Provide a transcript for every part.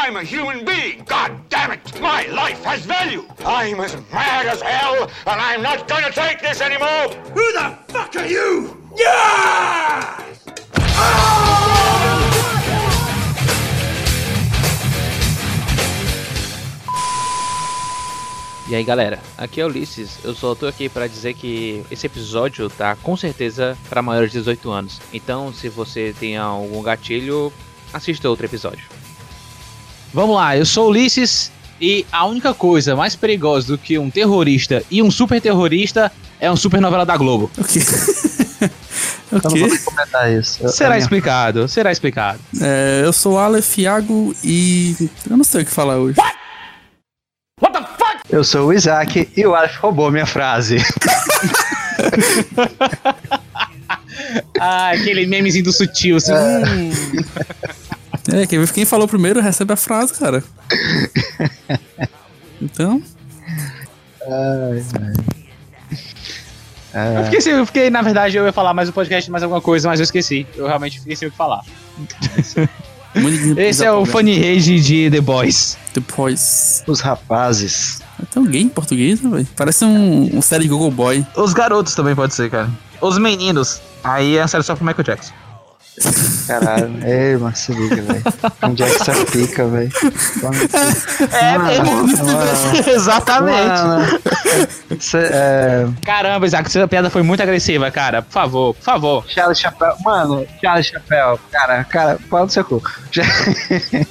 I'm a human being. God damn it. My life has value. I'm as mad as hell, and I'm not gonna take this anymore. Who the fuck are you? Yeah! E aí galera, aqui é o Ulisses, eu só tô aqui para dizer que esse episódio tá com certeza para maiores de 18 anos. Então, se você tem algum gatilho, assista outro episódio. Vamos lá, eu sou o Ulisses e a única coisa mais perigosa do que um terrorista e um super terrorista é uma super novela da Globo. O quê? o Eu não quê? vou nem comentar isso. Eu- Será a minha- explicado, será explicado. É, eu sou o Aleph Iago e eu não sei o que falar hoje. Eu sou o Isaac e o Aleph roubou minha frase. Ah, aquele memezinho do sutil, assim. hum. É, quem, quem falou primeiro recebe a frase, cara. Então, Eu, fiquei, sem- eu fiquei, na verdade, eu ia falar mais um podcast, mais alguma coisa, mas eu esqueci. Eu realmente fiquei sem o que falar. Esse é o Funny Rage de The Boys. Depois. Os rapazes. É tão gay em português, né, velho? Parece um, um série Google Boy. Os garotos também pode ser, cara. Os meninos. Aí é série só pro Michael Jackson. Caralho. Ei, mano, se liga, velho. Onde é que você fica, velho? É Mano, Exatamente. Mano, cê, é, Caramba, Isaac, essa piada foi muito agressiva, cara. Por favor, por favor. Charles Chapéu. Mano, Charles Chapéu. Cara, cara, pau no seu cu.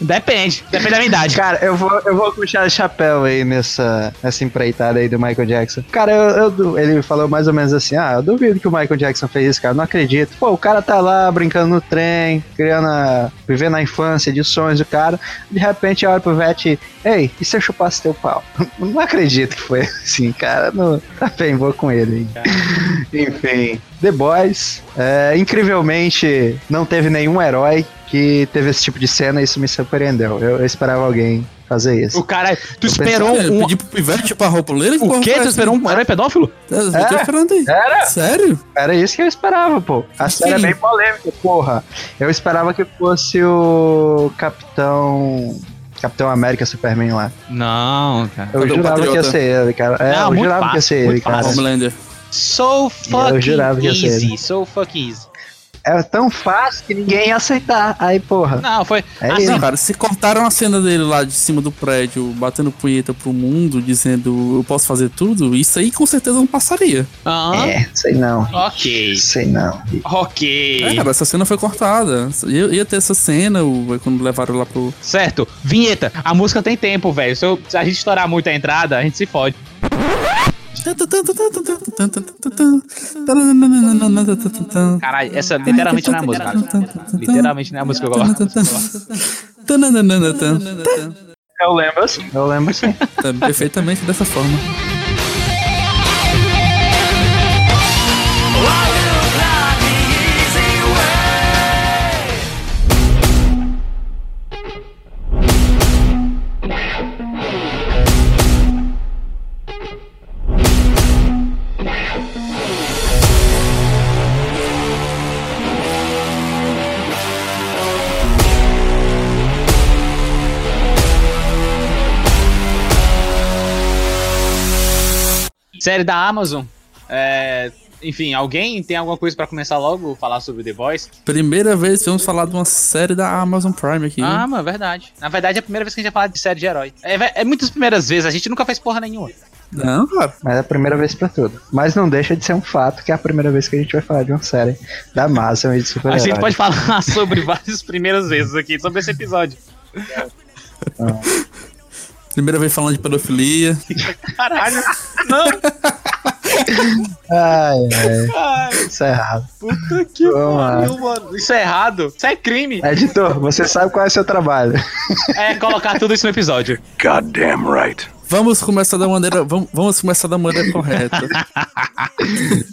Depende, depende da minha idade. Cara, eu vou, eu vou com o Charles Chapéu aí nessa, nessa empreitada aí do Michael Jackson. Cara, eu, eu ele falou mais ou menos assim: ah, eu duvido que o Michael Jackson fez isso, cara. Não acredito. Pô, o cara tá lá brincando no trem, criando a, vivendo a infância de sonhos do cara. De repente olha pro Vete, ei, e se eu chupasse teu pau? Não acredito que foi assim, cara. Não, tá bem, vou com ele. Enfim, The Boys. é, incrivelmente, não teve nenhum herói que teve esse tipo de cena e isso me surpreendeu. Eu, eu esperava alguém fazer isso. O cara, tu esperou É, um. Pedi pro Pivete pra roupa ler O quê? Tu esperou um herói pedófilo? Eu tô É? esperando aí. Era? Sério? Era isso que eu esperava, pô. A série é bem polêmica, porra. Eu esperava que fosse o Capitão. Capitão América Superman lá. Não, cara. Eu Cadê jurava que ia ser ele, cara. É, Não, eu jurava que ia fácil, ser ele, cara. fácil. Homelander. So fucking jurava que ia ser easy. So fucking easy. É tão fácil que ninguém ia aceitar. Aí, porra. Não, foi. É assim. Não, cara, se cortaram a cena dele lá de cima do prédio, batendo punheta pro mundo, dizendo eu posso fazer tudo, isso aí com certeza não passaria. aham. É, sei não. Ok. Sei não. Ok. É, cara, essa cena foi cortada. Ia, ia ter essa cena quando levaram lá pro. Certo. Vinheta. A música tem tempo, velho. Se, eu- se a gente estourar muito a entrada, a gente se fode. Caralho, essa literalmente não é a música. cara. Literalmente não é a música que eu gosto. Eu lembro assim. Eu lembro sim. Tá perfeitamente dessa forma. Série da Amazon. É, enfim, alguém tem alguma coisa pra começar logo falar sobre The Boys? Primeira vez que vamos falar de uma série da Amazon Prime aqui. Ah, mano, verdade. Na verdade, é a primeira vez que a gente vai falar de série de herói. É, é muitas primeiras vezes, a gente nunca fez porra nenhuma. Não, cara. Mas é a primeira vez pra tudo. Mas não deixa de ser um fato que é a primeira vez que a gente vai falar de uma série da Amazon e de super A gente pode falar sobre várias primeiras vezes aqui, sobre esse episódio. Primeira vez falando de pedofilia. Caralho. Não, Ai, ai. ai, Isso é errado. puta que pariu, mano. Isso é errado. Isso é crime. Editor, você sabe qual é o seu trabalho. É colocar tudo isso no episódio. Goddamn right. Vamos começar da maneira. Vamos, vamos começar da maneira correta.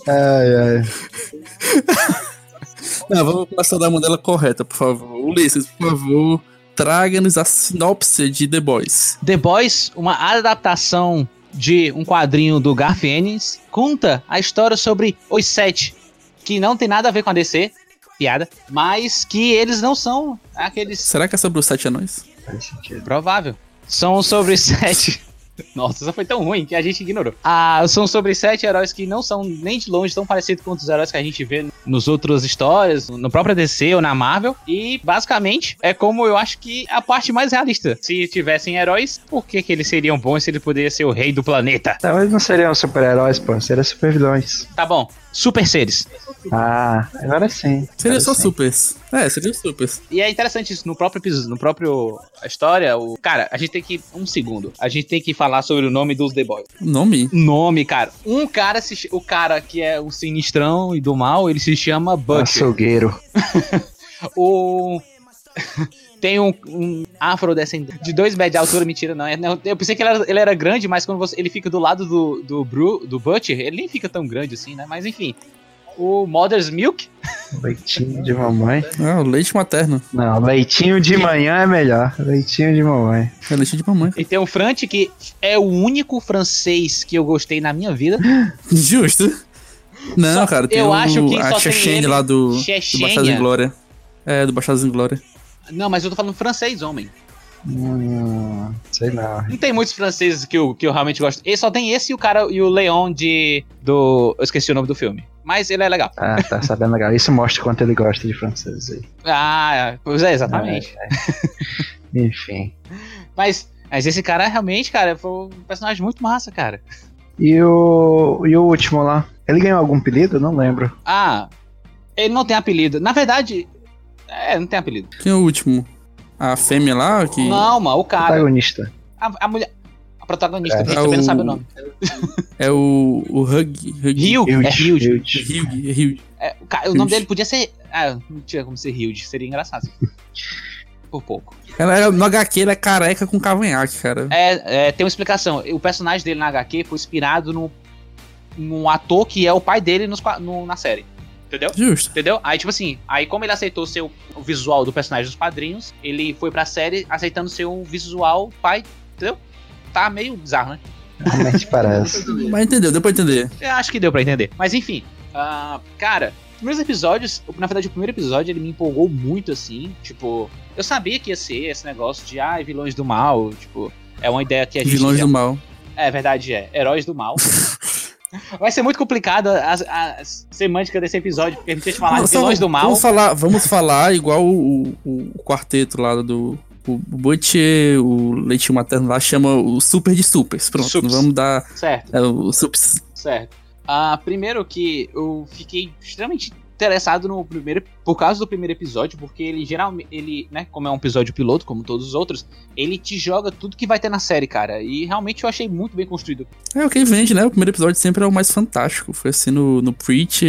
Ai, ai. Não, vamos começar da maneira correta, por favor. Ulisses, por favor, traga-nos a sinopse de The Boys. The Boys, uma adaptação de um quadrinho do Garth Ennis, conta a história sobre os sete, que não tem nada a ver com a DC, piada, mas que eles não são aqueles... Será que é sobre os sete anões? Faz sentido. Provável. São sobre sete. Nossa, essa foi tão ruim que a gente ignorou. Ah, são sobre sete heróis que não são nem de longe tão parecidos com os heróis que a gente vê nos outras histórias, no próprio DC ou na Marvel. E basicamente é como eu acho que é a parte mais realista. Se tivessem heróis, por que, que eles seriam bons se ele poderia ser o rei do planeta? Não, eles não seriam super-heróis, pô. Seriam super-vilões. Tá bom. Super seres. Ah, agora sim. Seria Agora só sim. supers. É, seria supers. E é interessante isso, no próprio episódio, no próprio a história, o cara, a gente tem que um segundo. A gente tem que falar sobre o nome dos The Boys. Nome? Nome, cara. Um cara se o cara que é o sinistrão e do mal, ele se chama Butcher. Açougueiro. O tem um, um afrodescendente de dois metros de altura, mentira, não. é- não, Eu pensei que ele era, ele era grande, mas quando você, ele fica do lado do, do, Bru, do Butcher, ele nem fica tão grande assim, né? Mas enfim. O Mother's Milk, Leitinho de mamãe. Ah, o leite materno. Não, leitinho de manhã é melhor. Leitinho de mamãe. É leite de mamãe. e tem o Frante, que é o único francês que eu gostei na minha vida. Justo. Não, Só- cara, tem eu o, acho que a só tem Chechene ele. lá do, do Chechênia. Baixados em Glória. É, do Baixados em Glória. Não, mas eu tô falando francês, homem. Hum, sei não. Não tem muitos franceses que eu, que eu realmente gosto. Ele só tem esse e o cara e o Leon de. do. Eu esqueci o nome do filme. Mas ele é legal. Ah, tá sabendo legal. Isso mostra quanto ele gosta de francês aí. Ah, pois é, exatamente. Enfim. Mas, mas esse cara realmente, cara, foi um personagem muito massa, cara. E o, e o último lá? Ele ganhou algum apelido? Não lembro. Ah, ele não tem apelido. Na verdade, é, não tem apelido. Quem é o último? A fêmea lá, que... Não, mano, o cara. Protagonista. A, a mulher. A protagonista, É. que a gente É também não o- sabe o nome. É o, o Hug... Hug... Hugh, é Hugh. Hugh. Hugh, Hugh. É, o, ca- o nome dele podia ser. Ah, não tinha como ser Hugh, seria engraçado. Por pouco. Ela é, no HQ ela é careca com cavanhaque, cara. É, é, tem uma explicação. O personagem dele na HQ foi inspirado no, num ator que é o pai dele nos no- na série. Entendeu? Justo. Entendeu? Aí, tipo assim, aí como ele aceitou ser o, visual do personagem dos quadrinhos, ele foi pra série aceitando ser o visual pai, entendeu? Tá meio bizarro, né? Realmente parece. Mas entendeu, deu pra entender. Eu acho que deu pra entender. Mas enfim, ah, cara, primeiros episódios, na verdade, o primeiro episódio ele me empolgou muito assim. Tipo, eu sabia que ia ser esse negócio de, ah, vilões do mal. Tipo, é uma ideia que a gente. Vilões já- do mal. É verdade, é. Heróis do mal. Vai ser muito complicado a, a semântica desse episódio, porque a gente que falar de Só vilões do mal. Vamos falar, vamos falar igual o, o, o quarteto lá do. O Butcher, o Leitinho Materno lá chama o Super de Supers. Pronto, Sups. não vamos dar Certo. é, o Sups. Certo. Ah, primeiro que eu fiquei extremamente interessado no primeiro, por causa do primeiro episódio, porque ele geralmente, ele, né, como é um episódio piloto, como todos os outros, ele te joga tudo que vai ter na série, cara. E realmente eu achei muito bem construído. É o que vende, né? O primeiro episódio sempre é o mais fantástico. Foi assim no, no Preach.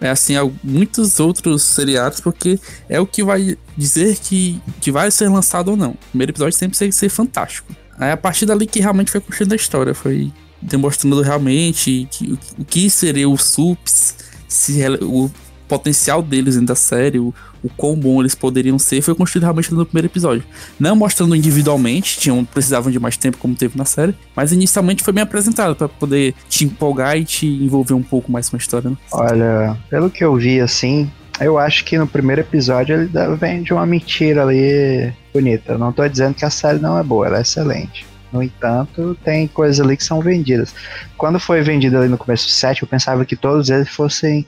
É assim, muitos outros seriados, porque é o que vai dizer que, que vai ser lançado ou não. O primeiro episódio sempre tem que ser fantástico. Aí a partir dali que realmente foi construindo a história. Foi demonstrando realmente que, o- que seria o SUPS, se, o potencial deles dentro da série, o, o quão bom eles poderiam ser, foi construído realmente no primeiro episódio. Não mostrando individualmente, tinham, precisavam de mais tempo, como teve na série, mas inicialmente foi bem apresentado pra poder te empolgar e te envolver um pouco mais com a história. Né? Olha, pelo que eu vi assim, eu acho que no primeiro episódio ele vem de uma mentira ali bonita. Não tô dizendo que a série não é boa, ela é excelente. No entanto, tem coisas ali que são vendidas. Quando foi vendido ali no começo do set, eu pensava que todos eles fossem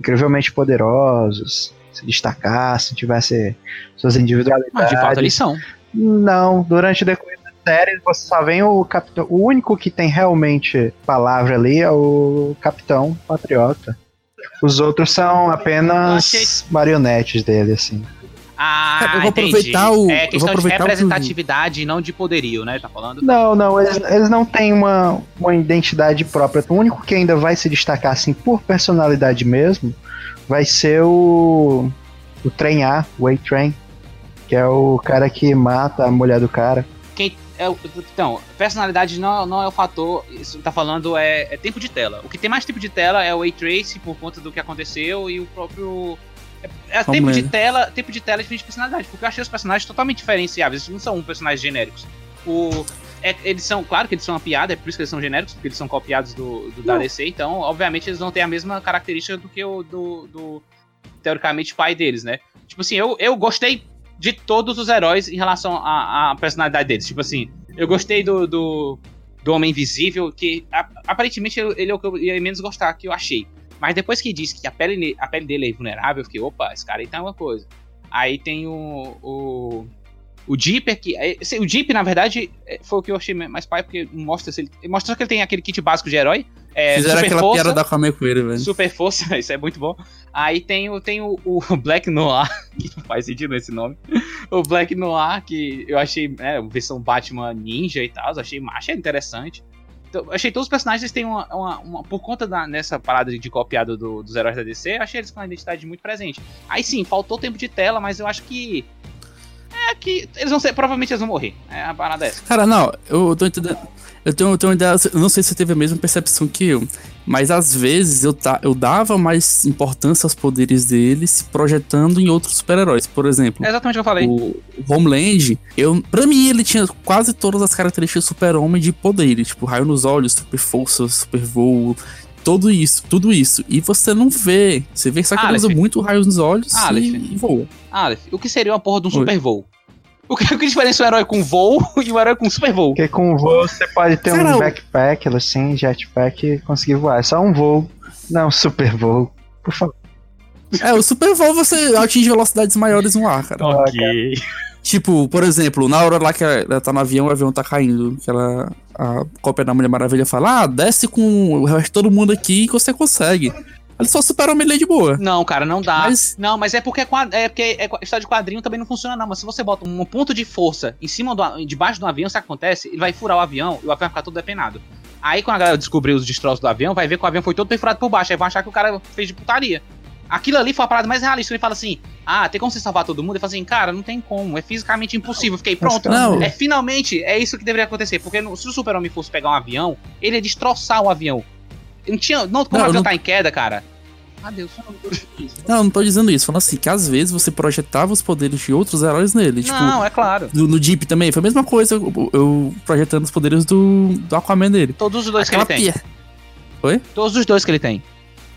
incrivelmente poderosos, se destacassem, tivessem suas individualidades. Mas de fato eles são. Não, durante o decorrer da série você só vem o capitão. O único que tem realmente palavra ali é o capitão patriota. Os outros são apenas marionetes dele, assim. Ah, É, eu vou entendi. aproveitar o- É eu questão vou de o representatividade e não de poderio, né? Tá falando? Não, não, eles, eles não têm uma, uma identidade própria. O único que ainda vai se destacar, assim, por personalidade mesmo, vai ser o. O Trem A, o A-Train. Que é o cara que mata a mulher do cara. Quem, é, então, personalidade não, não é o fator. Isso que tá falando é, é tempo de tela. O que tem mais tempo de tela é o Ray Trace por conta do que aconteceu e o próprio. É, é tempo de tela, tempo de tela é diferente de personalidade, porque eu achei os personagens totalmente diferenciáveis. Eles não são personagens genéricos. O, é- eles são, claro que eles são uma piada, é por isso que eles são genéricos, porque eles são copiados do, do da DC, então, obviamente, eles não têm a mesma característica do que o do, do teoricamente pai deles, né? Tipo assim, eu, eu gostei de todos os heróis em relação à, à personalidade deles. Tipo assim, eu gostei do, do, do Homem Invisível, que a, aparentemente ele é o que eu ia menos gostar, que eu achei. Mas depois que disse que a pele, a pele dele é vulnerável, eu fiquei, opa, esse cara aí tá uma coisa. Aí tem o. O, o Jeep que. Esse, o Jeep, na verdade, é, foi o que eu achei mais pai, porque mostra, ele, mostra que ele tem aquele kit básico de herói. É, Fizeram aquela força, piada da Aquaman com ele, velho. Super força, isso é muito bom. Aí tem o, tem o, o Black Noir, que não faz sentido esse nome. O Black Noir, que eu achei, é, versão Batman ninja e tal, achei macho, é interessante. Então, achei todos os personagens têm uma, uma, uma por conta da, nessa parada de copiado do, dos heróis da DC, achei eles com uma identidade muito presente. Aí sim, faltou tempo de tela, mas eu acho que é que eles vão ser, provavelmente eles vão morrer. É a parada é essa. Cara, não, eu tô entendendo. Eu tenho, eu tenho uma ideia, eu não sei se você teve a mesma percepção que eu, mas às vezes eu, ta, eu dava mais importância aos poderes dele se projetando em outros super-heróis. Por exemplo, É exatamente o que eu falei. o Homeland, eu, pra mim ele tinha quase todas as características super-homem de poderes, tipo raio nos olhos, super força, super voo, tudo isso, tudo isso. E você não vê, você vê só que ele Aleph. usa muito raios nos olhos Aleph. e, e voa. Aleph, o que seria uma porra de um Oi. super voo? O que, o que diferencia um herói com voo e um herói com super voo? Porque com voo você pode ter Cara, um backpack, assim, jetpack e conseguir voar. É só um voo, não um super voo. Por favor. É, o super voo você atinge velocidades maiores no ar, cara. Ok. Tipo, por exemplo, na hora lá que ela tá no avião, o avião tá caindo, que ela, a cópia da Mulher Maravilha fala, ah, desce com o resto de todo mundo aqui que você consegue. Ele só supera o melee de boa. Não, cara, não dá. Mas- Não, mas é porque, é é porque é, história de quadrinho também não funciona, não. Mas se você bota um ponto de força em cima do debaixo do avião, o que acontece? Ele vai furar o avião e o avião vai ficar todo depenado. Aí quando a galera descobrir os destroços do avião, vai ver que o avião foi todo perfurado por baixo. Aí vão achar que o cara fez de putaria. Aquilo ali foi a parada mais realista. Ele fala assim: Ah, tem como você salvar todo mundo? Ele fala assim, cara, não tem como, é fisicamente impossível. Fiquei pronto. Não. É finalmente, é isso que deveria acontecer. Porque se o Super-Homem fosse pegar um avião, ele ia destroçar o avião. Não tinha. Não, como Não, avião não- tá em queda, cara. Adeus. Não, não tô dizendo isso. Falando assim, que às vezes você projetava os poderes de outros heróis nele. Tipo, Não, é claro. no, no Jeep também, foi a mesma coisa, eu, eu projetando os poderes do, do Aquaman dele. Todos os dois Aquela que ele tem. pia- Todos os dois que ele tem.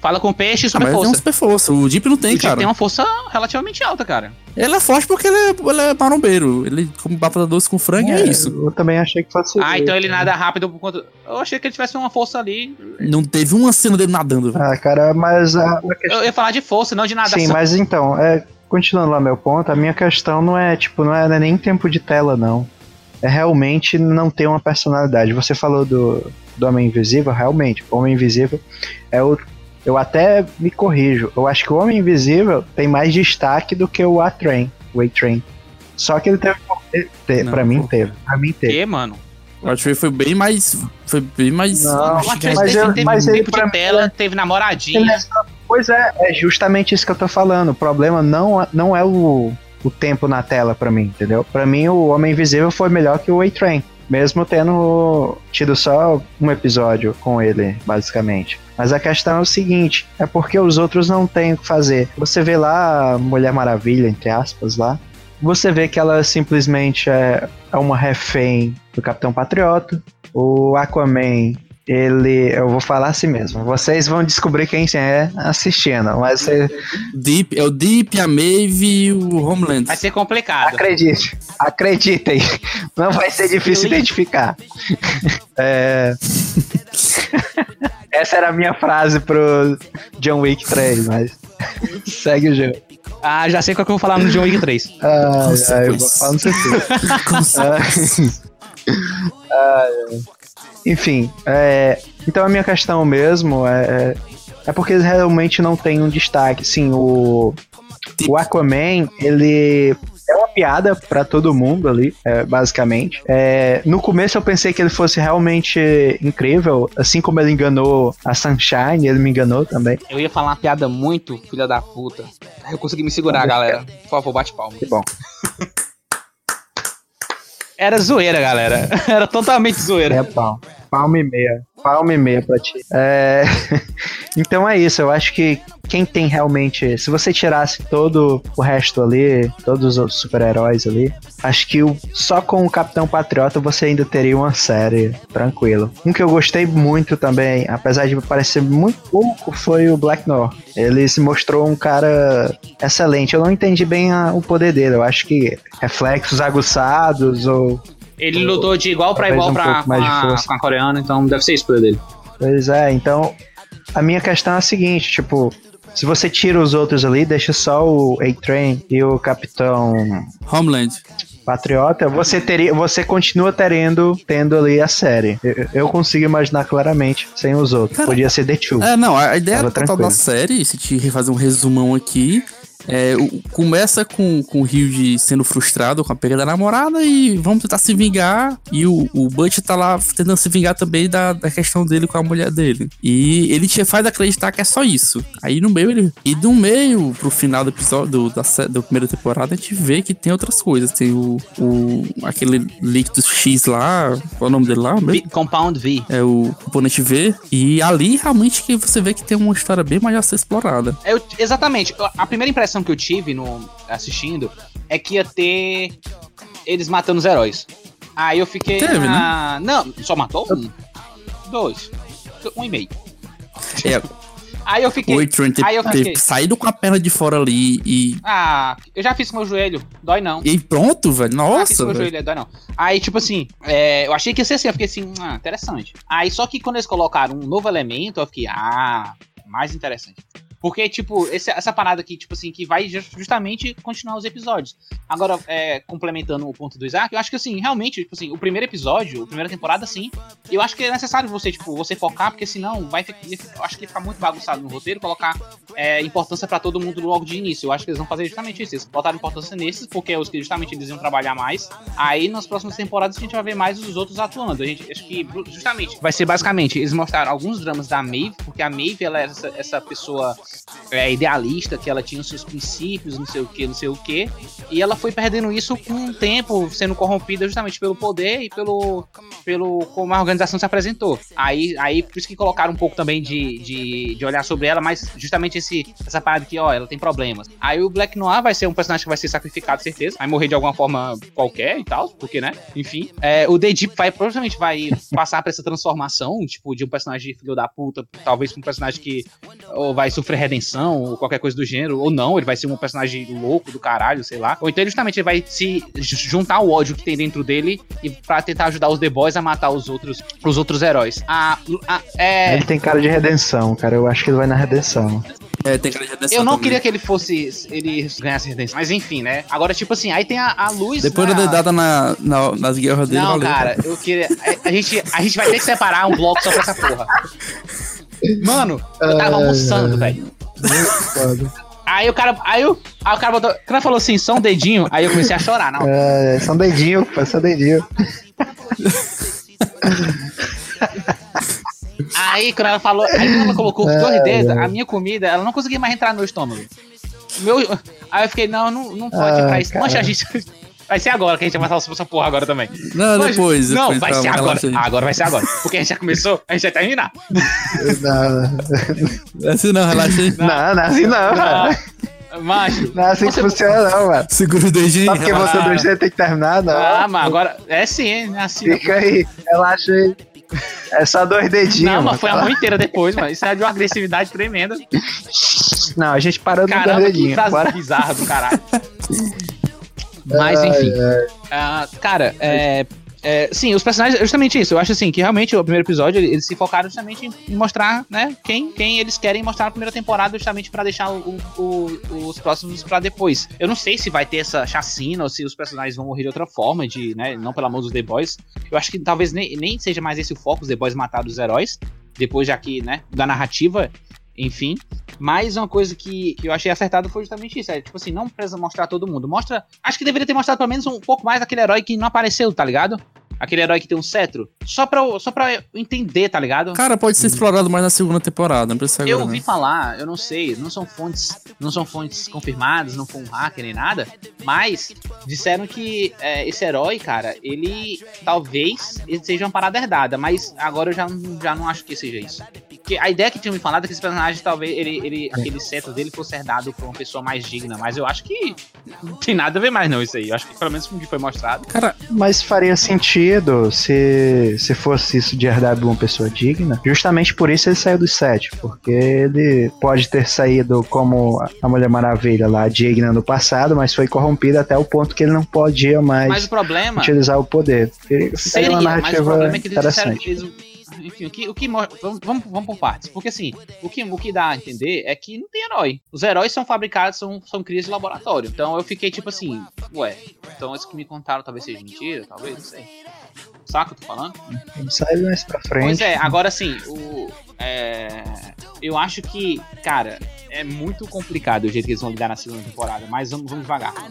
Fala com peixe e Ah, super mas é um força. super força. O Jeep não tem, o Jeep cara. tem uma força relativamente alta, cara. Ele é forte porque ele é, ele é marombeiro. Ele come batata doce com frango e é isso. Eu também achei que fosse. Ah, então ele isso. nada rápido por conta. Eu achei que ele tivesse uma força ali. Não teve uma cena dele nadando, velho. Ah, cara, mas a. Eu ia falar de força, não de nada. Sim, mas então, é, continuando lá meu ponto, a minha questão não é, tipo, não é, não é nem tempo de tela, não. É realmente não ter uma personalidade. Você falou do, do Homem Invisível, realmente, o Homem Invisível é o. Eu até me corrijo. Eu acho que o Homem Invisível tem mais destaque do que o A-Train, o A-Train. Só que ele teve. Não, pra mim pô. teve. Pra mim teve. que, mano? O Archway foi bem mais. Foi bem mais. Não, o mas teve, eu- teve mas tempo de mim tela, teve namoradinha. É Pois é, é justamente isso que eu tô falando. O problema não, é- não é o, o tempo na tela pra mim, entendeu? Pra mim, o Homem Invisível foi melhor que o A-Train. Mesmo tendo tido só um episódio com ele, basicamente. Mas a questão é o seguinte: é porque os outros não têm o que fazer. Você vê lá a Mulher Maravilha, entre aspas, lá. Você vê que ela simplesmente é, é uma refém do Capitão Patriota. O Aquaman ele, eu vou falar assim mesmo. Vocês vão descobrir quem é assistindo, mas você Deep, é o Deep, a Maeve e o Homeland. Vai ser complicado. acredite, acreditem, não vai ser difícil Ele- identificar. É, Essa era a minha frase pro John Wick 3, mas segue o jogo. Ah, já sei qual que eu vou falar no John Wick 3. Ah, ah, eu vou falar no certeza. Enfim, é, então a minha questão mesmo é, é porque eles realmente não têm um destaque. Sim, o, o Aquaman, ele é uma piada pra todo mundo ali, é, basicamente. É, no começo eu pensei que ele fosse realmente incrível, assim como ele enganou a Sunshine, ele me enganou também. Eu ia falar uma piada muito filha da puta. Eu consegui me segurar, galera. Por favor, bate palma. Que bom. Era zoeira, galera. Era totalmente zoeira. É pau. Palma e meia. Palma e meia pra ti. É... então é isso, eu acho que quem tem realmente. Se você tirasse todo o resto ali, todos os super-heróis ali, acho que o, só com o Capitão Patriota você ainda teria uma série tranquilo. Um que eu gostei muito também, apesar de parecer muito pouco, foi o Black Noir. Ele se mostrou um cara excelente. Eu não entendi bem a, o poder dele. Eu acho que reflexos aguçados ou Ele lutou de igual pra Talvez igual um pra, com, a, com a coreana, então deve ser poder dele. Pois é, então a minha questão é a seguinte, tipo, se você tira os outros ali, deixa só o A-Train e o Capitão Homeland. Patriota, você teria, você continua tendo, tendo ali a série. Eu, eu consigo imaginar claramente sem os outros. Cara, Podia ser The Two. É, não, a ideia total da série, se te fazer um resumão aqui, é, começa com, com o Hilde sendo frustrado com a perda da namorada e vamos tentar se vingar. E o, o Butch tá lá tentando se vingar também da, da questão dele com a mulher dele. E ele te faz acreditar que é só isso. Aí no meio ele. E do meio pro final do episódio do, da, da primeira temporada, a gente vê que tem outras coisas. Tem o. o aquele líquido X lá. Qual é o nome dele lá? V- Compound V. é o componente V. E ali realmente que você vê que tem uma história bem mais a ser explorada. Eu- exatamente. A primeira impressão que eu tive no assistindo é que ia ter eles matando os heróis. Aí eu fiquei. Teve, né? ah, Não, só matou um? Dois. Um e meio. É, Aí eu fiquei. o aí eu fiquei. saído com a perna de fora ali e. Ah, eu já fiz com meu joelho. Dói não. E pronto, velho. Ah, fiz com Nossa, meu joelho, dói não. Aí, tipo assim, é, eu achei que ia ser assim, eu fiquei assim, ah, interessante. Aí, só que quando eles colocaram um novo elemento, eu fiquei, ah, mais interessante. Porque, tipo, esse- essa parada aqui, tipo assim, que vai ju- justamente continuar os episódios. Agora, é, complementando o ponto do Isaac, eu acho que, assim, realmente, tipo assim, o primeiro episódio, a primeira temporada, sim, eu acho que é necessário você, tipo, você focar, porque senão vai ficar, eu acho que ia ficar muito bagunçado no roteiro, colocar é, importância pra todo mundo logo de início. Eu acho que eles vão fazer justamente isso. Eles botaram importância nesses, porque é os que justamente eles iam trabalhar mais. Aí nas próximas temporadas a gente vai ver mais os outros atuando. A gente acho que justamente vai ser basicamente eles mostraram alguns dramas da Maeve, porque a Maeve ela era essa, essa pessoa é, idealista, que ela tinha os seus princípios, não sei o que, não sei o que. E ela foi perdendo isso com o tempo, sendo corrompida justamente pelo poder e pelo, pelo como a organização se apresentou. Aí, aí por isso que colocaram um pouco também de, de, de olhar sobre ela, mas justamente esse, essa parada que, ó, ela tem problemas. Aí o Black Noir vai ser um personagem que vai ser sacrificado, certeza. Vai morrer de alguma forma qualquer e tal, porque, né? Enfim. É, o The Deep vai, provavelmente vai passar por essa transformação, tipo, de um personagem filho da puta, talvez pra um personagem que ou vai sofrer redenção, ou qualquer coisa do gênero, ou não, ele vai ser um personagem louco do caralho, sei lá. Ou então ele justamente ele vai se ju- juntar ao ódio que tem dentro dele e pra tentar ajudar os The Boys a matar os outros, os outros heróis. A, a- é, Ele tem cara de redenção, cara. Eu acho que ele vai na redenção. É, tem que redenção eu não também. queria que ele fosse. ele ganhasse redenção. Mas enfim, né? Agora, tipo assim, aí tem a, a luz. Depois né, da dedada na, na- nas guerras dele, Não, valeu. cara, eu queria. A, a gente, a gente vai ter que separar um bloco só pra essa porra. Mano, eu tava almoçando, velho. Aí o cara. Aí o, aí o cara botou. O cara falou assim, só um dedinho. Aí eu comecei a chorar, não. É, só um dedinho, pô, só um dedinho. Aí quando ela falou. Aí quando ela colocou os dois dedos, a minha comida, ela não conseguia mais entrar no meu estômago. Meu, aí eu fiquei, não, não, não pode Ah, pra isso. cara. Mancha, a gente. Vai ser agora que a gente vai falar sobre essa porra agora também. Não, Mas- depois. Não, depois, vai calma, ser agora. relaxa aí. Agora vai ser agora. Porque a gente já começou, a gente vai terminar. Não, Assim não, relaxa aí. não, não é assim não. Não, macho. Não é assim que Você- funciona, não, mano. Segura o dedinho. Só porque você dois você tem que terminar, não. Ah, mas agora. É sim, é assim. Fica aí, relaxa aí. É só dois dedinhos. Não, mas foi a mão inteira depois, mano. Isso é de uma agressividade tremenda. Não, a gente parou no Caramba, que frase Bora. bizarra do caralho. Mas enfim. Ah, cara, é, é, Sim, os personagens. Justamente isso. Eu acho assim que realmente o primeiro episódio eles se focaram justamente em- mostrar, né? Quem, quem eles querem mostrar na primeira temporada, justamente pra deixar o- o- os próximos pra depois. Eu não sei se vai ter essa chacina ou se os personagens vão morrer de outra forma, de, né? Não pela mão dos The Boys. Eu acho que talvez nem, nem seja mais esse o foco, os The Boys matar os heróis. Depois já que, né? Da narrativa. Enfim. Mas uma coisa que, que eu achei acertado foi justamente isso. É, tipo assim, não precisa mostrar todo mundo. Mostra. Acho que deveria ter mostrado pelo menos um pouco mais daquele herói que não apareceu, tá ligado? Aquele herói que tem um cetro. Só pra, eu- só pra eu entender, tá ligado? Cara, pode ser explorado mais na segunda temporada, não precisa Eu agora, ouvi não. falar, eu não sei, não são fontes, não são fontes confirmadas, não foi um hacker nem nada, mas disseram que é, esse herói, cara, ele talvez ele seja uma parada herdada, mas agora eu já, não- já não acho que seja isso. Porque a ideia que tinha me falado é que esse personagem talvez ele, ele aquele cetro dele fosse herdado por uma pessoa mais digna, mas eu acho que não tem nada a ver mais não isso aí. Eu acho que pelo menos como que foi mostrado. Cara, Mas faria sentido se, se fosse isso de herdar uma pessoa digna. Justamente por isso ele saiu dos sete. Porque ele pode ter saído como a Mulher Maravilha lá, digna no passado, mas foi corrompido até o ponto que ele não podia mais Mas o problema utilizar o poder. Seria, uma mas o narrativa problema é que eles disseram interessante. que eles. Enfim, o que, o que mo- vamos, vamos, vamos por partes. Porque assim, o que, o que dá a entender é que não tem herói. Os heróis são fabricados, são, são crias de laboratório. Então eu fiquei tipo assim, ué, então isso que me contaram talvez seja mentira, talvez, não sei. Saca o que eu tô falando? Sai mais pra frente. Pois é, agora assim, o. é, eu acho que, cara, é muito complicado o jeito que eles vão lidar na segunda temporada, mas vamos, vamos devagar. Uh.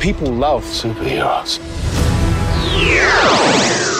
People love superheroes. Yo,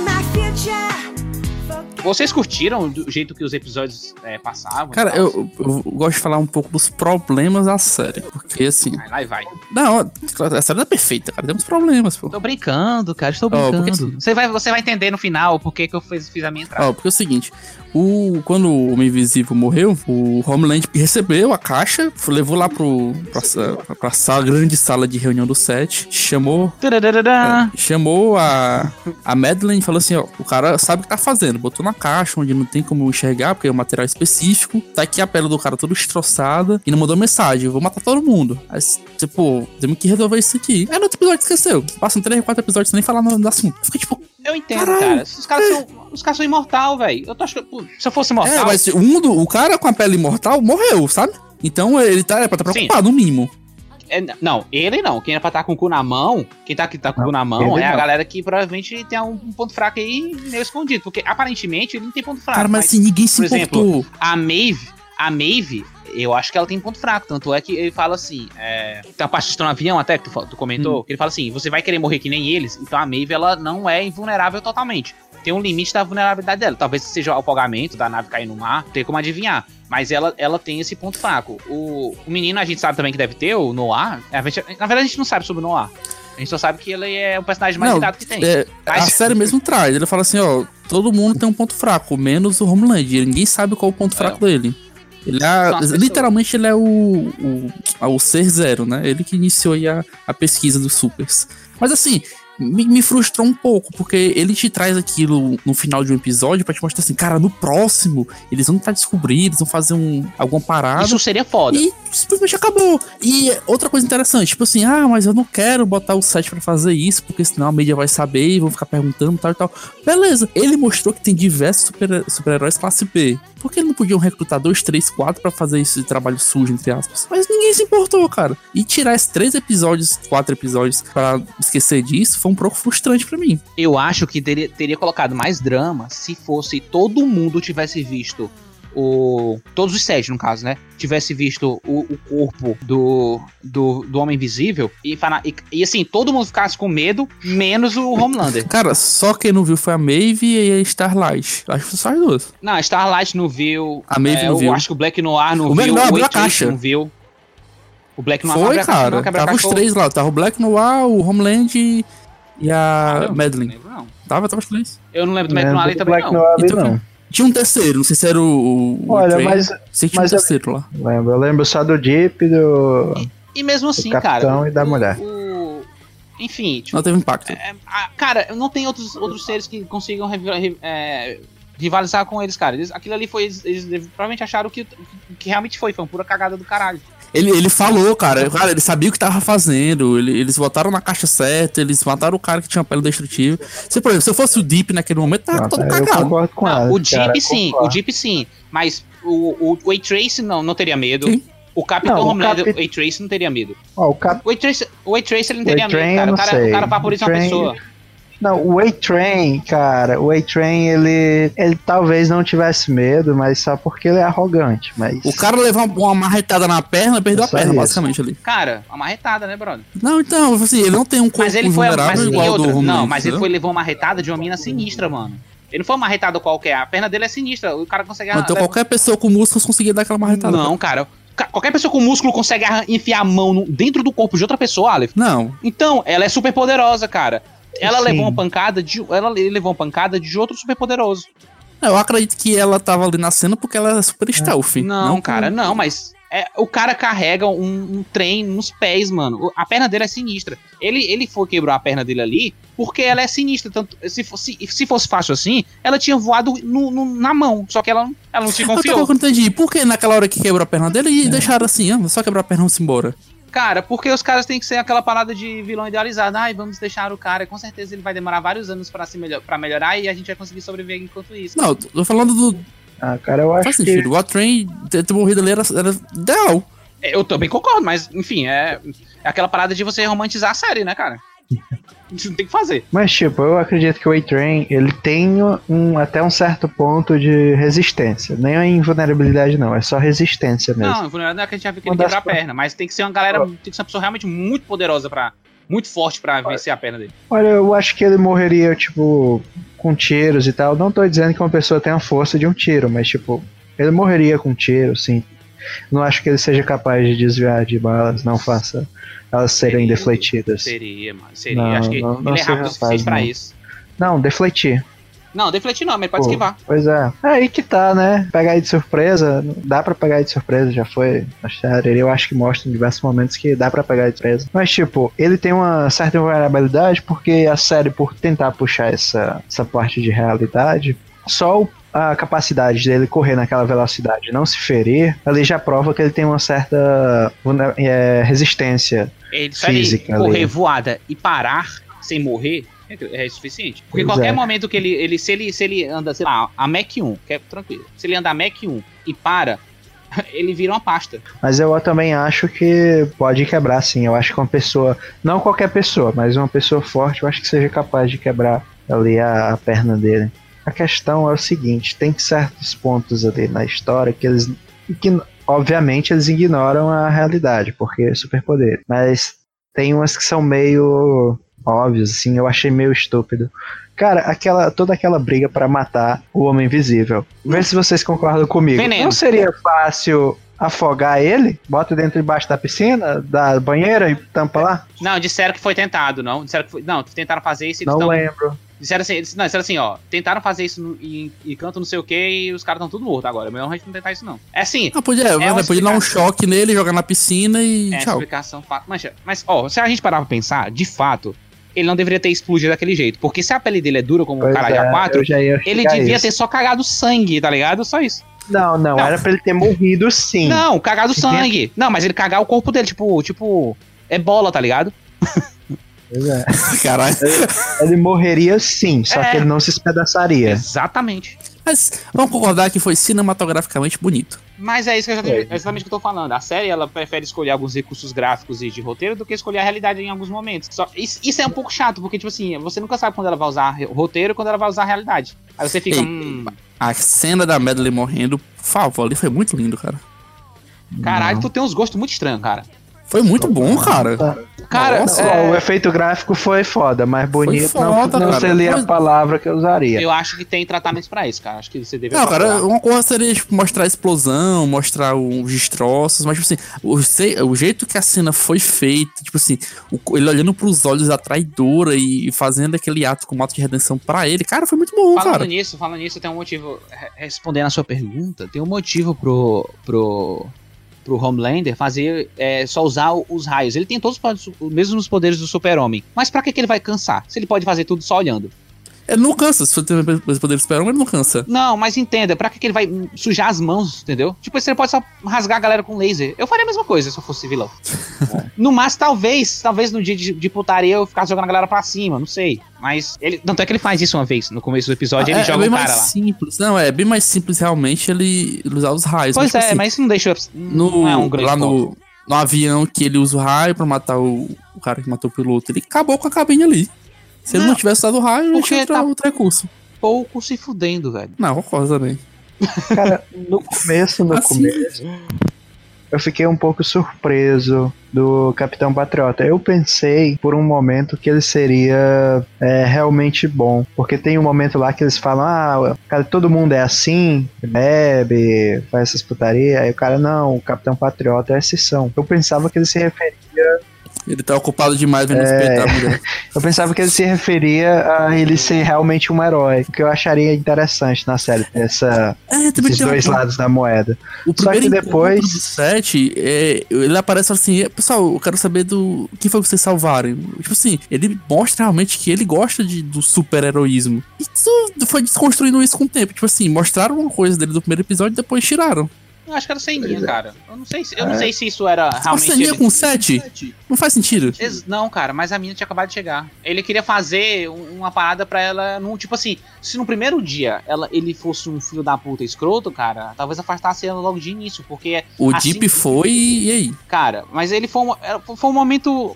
Vocês curtiram do jeito que os episódios é, passavam? cara, tal? eu, eu gosto de falar um pouco dos problemas da série. Porque assim. Vai lá e vai. Não, a série é perfeita, cara. Tem uns problemas, pô. Tô brincando, cara, estou porque brincando. assim- Você, vai, você vai entender no final por que, que eu fiz, fiz a minha entrada. Ó, porque é o seguinte, o, quando o Homem Invisível morreu, o Homeland recebeu a caixa, levou lá pro, pra, pra sala, grande sala de reunião do set, chamou, é, chamou a, a Madeline e falou assim, ó, o cara sabe o que tá fazendo, botou na caixa onde não tem como enxergar, porque é um material específico, tá aqui a pele do cara toda destroçada, e não mandou mensagem, vou matar todo mundo. Aí, tipo, temos que resolver isso aqui. Aí no outro episódio esqueceu, passam três, quatro episódios sem nem falar no, no assunto. Fica tipo, Eu entendo, Caralho. cara. Os caras são, os caras são imortal, velho. Eu tô achando. Se eu fosse imortal. É, mas um do, o cara com a pele imortal morreu, sabe? Então ele tá, é pra estar Sim. preocupado, no mínimo. É, não, ele não. Quem é pra estar com o cu na mão, quem tá, que tá com o cu na mão é a não. galera que provavelmente tem um, um ponto fraco aí meio escondido. Porque aparentemente ele não tem ponto fraco. cara, mas assim, ninguém se por exemplo, importou. A Maeve, a Maeve, eu acho que ela tem ponto fraco. Tanto é que ele fala assim: é, tem uma parte de no avião até que tu, tu comentou, que ele fala assim: você vai querer morrer que nem eles, então a Maeve ela não é invulnerável totalmente. Tem um limite da vulnerabilidade dela. Talvez seja o afogamento da nave cair no mar, não tem como adivinhar. Mas ela, ela tem esse ponto fraco. O, o menino a gente sabe também que deve ter, o. A gente- na verdade, a gente não sabe sobre o Noir. A gente só sabe que ele é o personagem mais irado que tem. É, a Mas- série mesmo traz. Ele fala assim, ó, todo mundo tem um ponto fraco, menos o Homeland. Ninguém sabe qual é o ponto fraco dele. Ele é, literalmente ele é o, o, o ser zero, né? Ele que iniciou aí a, a pesquisa dos supers. Mas assim, me, me frustrou um pouco, porque ele te traz aquilo no final de um episódio pra te mostrar assim, cara, no próximo eles vão tentar descobrir, eles vão fazer um, alguma parada. Isso seria foda. E simplesmente acabou. E outra coisa interessante, tipo assim, ah, mas eu não quero botar o site pra fazer isso, porque senão a mídia vai saber e vão ficar perguntando tal e tal. Beleza, ele mostrou que tem diversos super- super-heróis classe B. Por que eles não podiam recrutar dois, três, quatro pra fazer esse trabalho sujo, entre aspas? Mas ninguém se importou, cara. E tirar esses três episódios, quatro episódios, pra esquecer disso, foi um pouco frustrante pra mim. Eu acho que teria, teria colocado mais drama se fosse todo mundo tivesse visto o. Todos os sete, no caso, né? Tivesse visto o, o corpo do, do, do Homem Invisível e, e, e, assim, todo mundo ficasse com medo, menos o Homelander. Cara, só quem não viu foi a Maeve e a Starlight. Acho que foi só as duas. Não, a Starlight não viu. A Maeve é, não viu. acho que o Black Noir não O Black viu. Noir abriu a caixa. não viu. O Black Noir Foi, cara. não, Tava os três lá. Tava o Black Noir, o Homeland e e Ah, a não, Não Madeline. lembro, não. Tava, tava os três. Eu não lembro do ali do também, Black não. Noir ali, Então, não. Tinha um terceiro, não sei se era o. o Olha, Trey. mas Sei que tinha um mas eu- terceiro lá. lembro. Eu lembro só do Jeep, do, E mesmo assim, do cara. capitão e da mulher. o- Enfim, tipo, Não teve impacto. É, a- cara, não tem outros, outros seres que consigam ri- é, rivalizar com eles, cara. Eles, aquilo ali foi. Eles, eles provavelmente acharam que, que realmente foi, foi uma pura cagada do caralho. Ele, ele falou, cara, cara, ele sabia o que tava fazendo, ele- eles botaram na caixa certa, eles mataram o cara que tinha pele destrutiva. Se, por exemplo, se eu fosse o Deep naquele momento, tava todo eu cagado. Não, ela. o Jeep cara, sim, o concordo. Jeep sim. Mas o, o, o A-Trace não, não teria medo. Sim. O Capitão Não, o Homelander, Capi- o A-Trace não teria medo. Ó, o cap... O A-Trace, o ele não O teria medo, cara. O cara, o cara vaporiza uma pessoa. Não, o A-Train, cara, o A-Train, ele, ele talvez não tivesse medo, mas só porque ele é arrogante, mas... O cara levou uma, marretada na perna, perdeu a Só perna, isso. basicamente ali. Cara, uma marretada, né, brother? Não, então, assim, ele não tem um corpo Mas ele foi. vulnerável Mas, igual ao do não, mas ele foi levou uma retada de uma mina sinistra, mano. Ele não foi uma retada qualquer. A perna dele é sinistra. O cara consegue. Então qualquer pessoa com músculos conseguia dar aquela marretada. Não, cara. Ca- Qualquer pessoa com músculo consegue enfiar a mão no- dentro do corpo de outra pessoa, Aleph. Não, Então, ela é super poderosa, cara. Ela Sim. levou uma pancada de. Ela levou uma pancada de outro super poderoso. eu acredito que ela tava ali na cena porque ela é super stealth. Não, cara, não, mas. é, o cara carrega um, um trem nos pés, mano. A perna dele é sinistra. Ele, ele foi quebrar a perna dele ali porque ela é sinistra. Tanto, se, fosse, se fosse fácil assim, ela tinha voado no- no- na mão. Só que ela, não- ela não se confiou. eu não entendi. Por que naquela hora que quebrou a perna dele e deixaram assim, ah, só quebrar a perna e vamos embora? Cara, porque os caras têm que ser aquela parada de vilão idealizado. Ai, vamos deixar o cara. Com certeza ele vai demorar vários anos pra, se melhor, pra melhorar e a gente vai conseguir sobreviver enquanto isso. Não, tô falando do. Ah, cara, eu acho Faz que... sentido. O Atrain ter, ter morrido ali era, era ideal. É, Eu também concordo, mas enfim, é, é aquela parada de você romantizar a série, né, cara? Isso não tem o que fazer. Mas, tipo, eu acredito que o A-Train, ele tem um, até um certo ponto de resistência. Nem é invulnerabilidade, não. É só resistência mesmo. Não, vulnerável não é que a gente já viu que ele quebra a perna, mas tem que ser uma galera, tem que ser uma pessoa realmente muito poderosa pra. Muito forte pra vencer a perna dele. Olha, eu acho que ele morreria, tipo, com tiros e tal. Não tô dizendo que uma pessoa tem a força de um tiro, mas, tipo, ele morreria com tiro, sim. Não acho que ele seja capaz de desviar de balas, não faça elas serem Seria. defletidas. Seria, mano. Seria. Não, Acho que não- não ele é rápido o suficiente pra isso. Não, defletir. Não, defletir não, mas ele pode Pô, esquivar. Pois é. É aí que tá, né? Pegar aí de surpresa. Dá pra pegar aí de surpresa, já foi. Eu acho que mostra em diversos momentos que dá pra pegar de surpresa. Mas, tipo, ele tem uma certa vulnerabilidade porque a série, por tentar puxar essa, essa parte de realidade, só o- a capacidade dele correr naquela velocidade e não se ferir, ali já prova que ele tem uma certa é, resistência. Ele só ele Física correr ali. voada e parar sem morrer é, é suficiente. Porque Pois qualquer é. momento que ele, ele, se ele, se ele anda, sei lá, a Mac 1, que é tranquilo. Se ele andar Mac 1 e para, ele vira uma pasta. Mas eu também acho que pode quebrar, sim. Eu acho que uma pessoa, não qualquer pessoa, mas uma pessoa forte, eu acho que seja capaz de quebrar ali a, a perna dele. A questão é o seguinte: tem certos pontos ali na história que eles. que obviamente eles ignoram a realidade, porque é superpoder. Mas tem umas que são meio óbvios, assim, eu achei meio estúpido. Cara, aquela, toda aquela briga pra matar o Homem Invisível. Vê se vocês concordam comigo. Não seria fácil afogar ele? Bota dentro e embaixo da piscina, da banheira e tampa lá? Não, disseram que foi tentado, não. Disseram que foi, não, tentaram fazer isso e Não tão- lembro. Disseram assim, eles- não, disseram assim, ó, tentaram fazer isso no, em, em canto não sei o que e os caras estão tudo mortos agora. É melhor a gente não tentar isso, não. É assim, Ah, podia, uma vai, podia dar um choque nele, jogar na piscina e é tchau. explicação fácil. Mas, mas, ó, se a gente parar pra pensar, de fato, ele não deveria ter explodido daquele jeito. Porque se a pele dele é dura como o cara de é, A4, eu já ia ele devia isso. ter só cagado sangue, tá ligado? Só isso. Não, não, Não. era pra ele ter morrido sim. Não, cagado sangue. Não, mas ele cagar o corpo dele, tipo, tipo, é bola, tá ligado? Pois é. Caralho. Ele morreria sim, só É. que ele não se espedaçaria. Exatamente. Mas vamos concordar que foi cinematograficamente bonito. Mas é isso que eu já É. é exatamente o que eu tô falando. A série ela prefere escolher alguns recursos gráficos e de roteiro do que escolher a realidade em alguns momentos. Só, isso, isso é um pouco chato, porque, tipo assim, você nunca sabe quando ela vai usar re- roteiro e quando ela vai usar a realidade. Aí você fica. Ei, hum, A cena da Madeline morrendo, por favor, ali foi muito lindo, cara. caralho, Não. tu tem uns gostos muito estranhos, cara. Foi muito bom, cara. Cara, Nossa, é, o efeito gráfico foi foda, mas bonito foda, não, não seria a palavra que eu usaria. eu acho que tem tratamentos pra isso, cara. Acho que você deve Não, cara, uma coisa seria tipo, mostrar a explosão, mostrar os destroços, mas, tipo assim, o, o jeito que a cena foi feita, tipo assim, o- ele olhando pros olhos da traidora e fazendo aquele ato com ato de redenção pra ele, cara, foi muito bom, Falando cara. nisso, falando nisso, tem um motivo. re- Respondendo a sua pergunta, tem um motivo pro. pro. Pro Homelander fazer. é, só usar os raios. Ele tem todos os, os mesmos poderes do Super-Homem. Mas pra que, que ele vai cansar? Se ele pode fazer tudo só olhando. Ele não cansa. Se for ter esse poder super ele não cansa. Não, mas entenda, pra que, que ele vai sujar as mãos, entendeu? Tipo, você pode só rasgar a galera com laser. Eu faria a mesma coisa se eu fosse vilão. no máximo, talvez, talvez no dia de, de putaria eu ficasse jogando a galera pra cima, não sei. Mas ele. Tanto é que ele faz isso uma vez, no começo do episódio, ele é, joga é bem o cara mais lá. simples. Não, é bem mais simples realmente ele, ele usar os raios. Pois tipo é, assim, mas isso não deixa. no, não é um grande lá no, no avião que ele usa o raio pra matar o, o cara que matou o piloto, ele acabou com a cabine ali. Se ele Não, não tivesse dado o raio, ele tinha outro, tá- outro recurso. Pouco se fudendo, velho. Não, concordo também. Cara, no começo, no Assim. começo, eu fiquei um pouco surpreso do Capitão Patriota. Eu pensei por um momento que ele seria é, realmente bom. Porque tem um momento lá que eles falam: ah, cara, todo mundo é assim, bebe, faz essas putarias. Aí o cara, não, o Capitão Patriota é exceção. Eu pensava que ele se referia. Ele tá ocupado demais É. vendo respeitar a mulher. Eu pensava que ele se referia a ele ser realmente um herói. O que eu acharia interessante na série, essa, É, esses tem uma- dois lados da moeda. O Só que depois- encontro do set, é, ele aparece assim, pessoal, eu quero saber do que foi que vocês salvaram. Tipo assim, ele mostra realmente que ele gosta de, do super-heroísmo. E isso foi desconstruindo isso com o tempo. Tipo assim, mostraram uma coisa dele do primeiro episódio e depois tiraram. Eu acho que era ceninha, Pois é. cara. Eu não sei se, eu não sei se isso era Uma realmente. ceninha ele- com sete? Não faz sentido. Ex- Não, cara, mas a mina tinha acabado de chegar. Ele queria fazer um- uma parada pra ela. Num, tipo assim, se no primeiro dia ela, ele fosse um filho da puta escroto, cara, talvez afastasse ela logo de início, porque. O assim- Deep foi e, aí? Cara, mas ele foi um, foi um momento.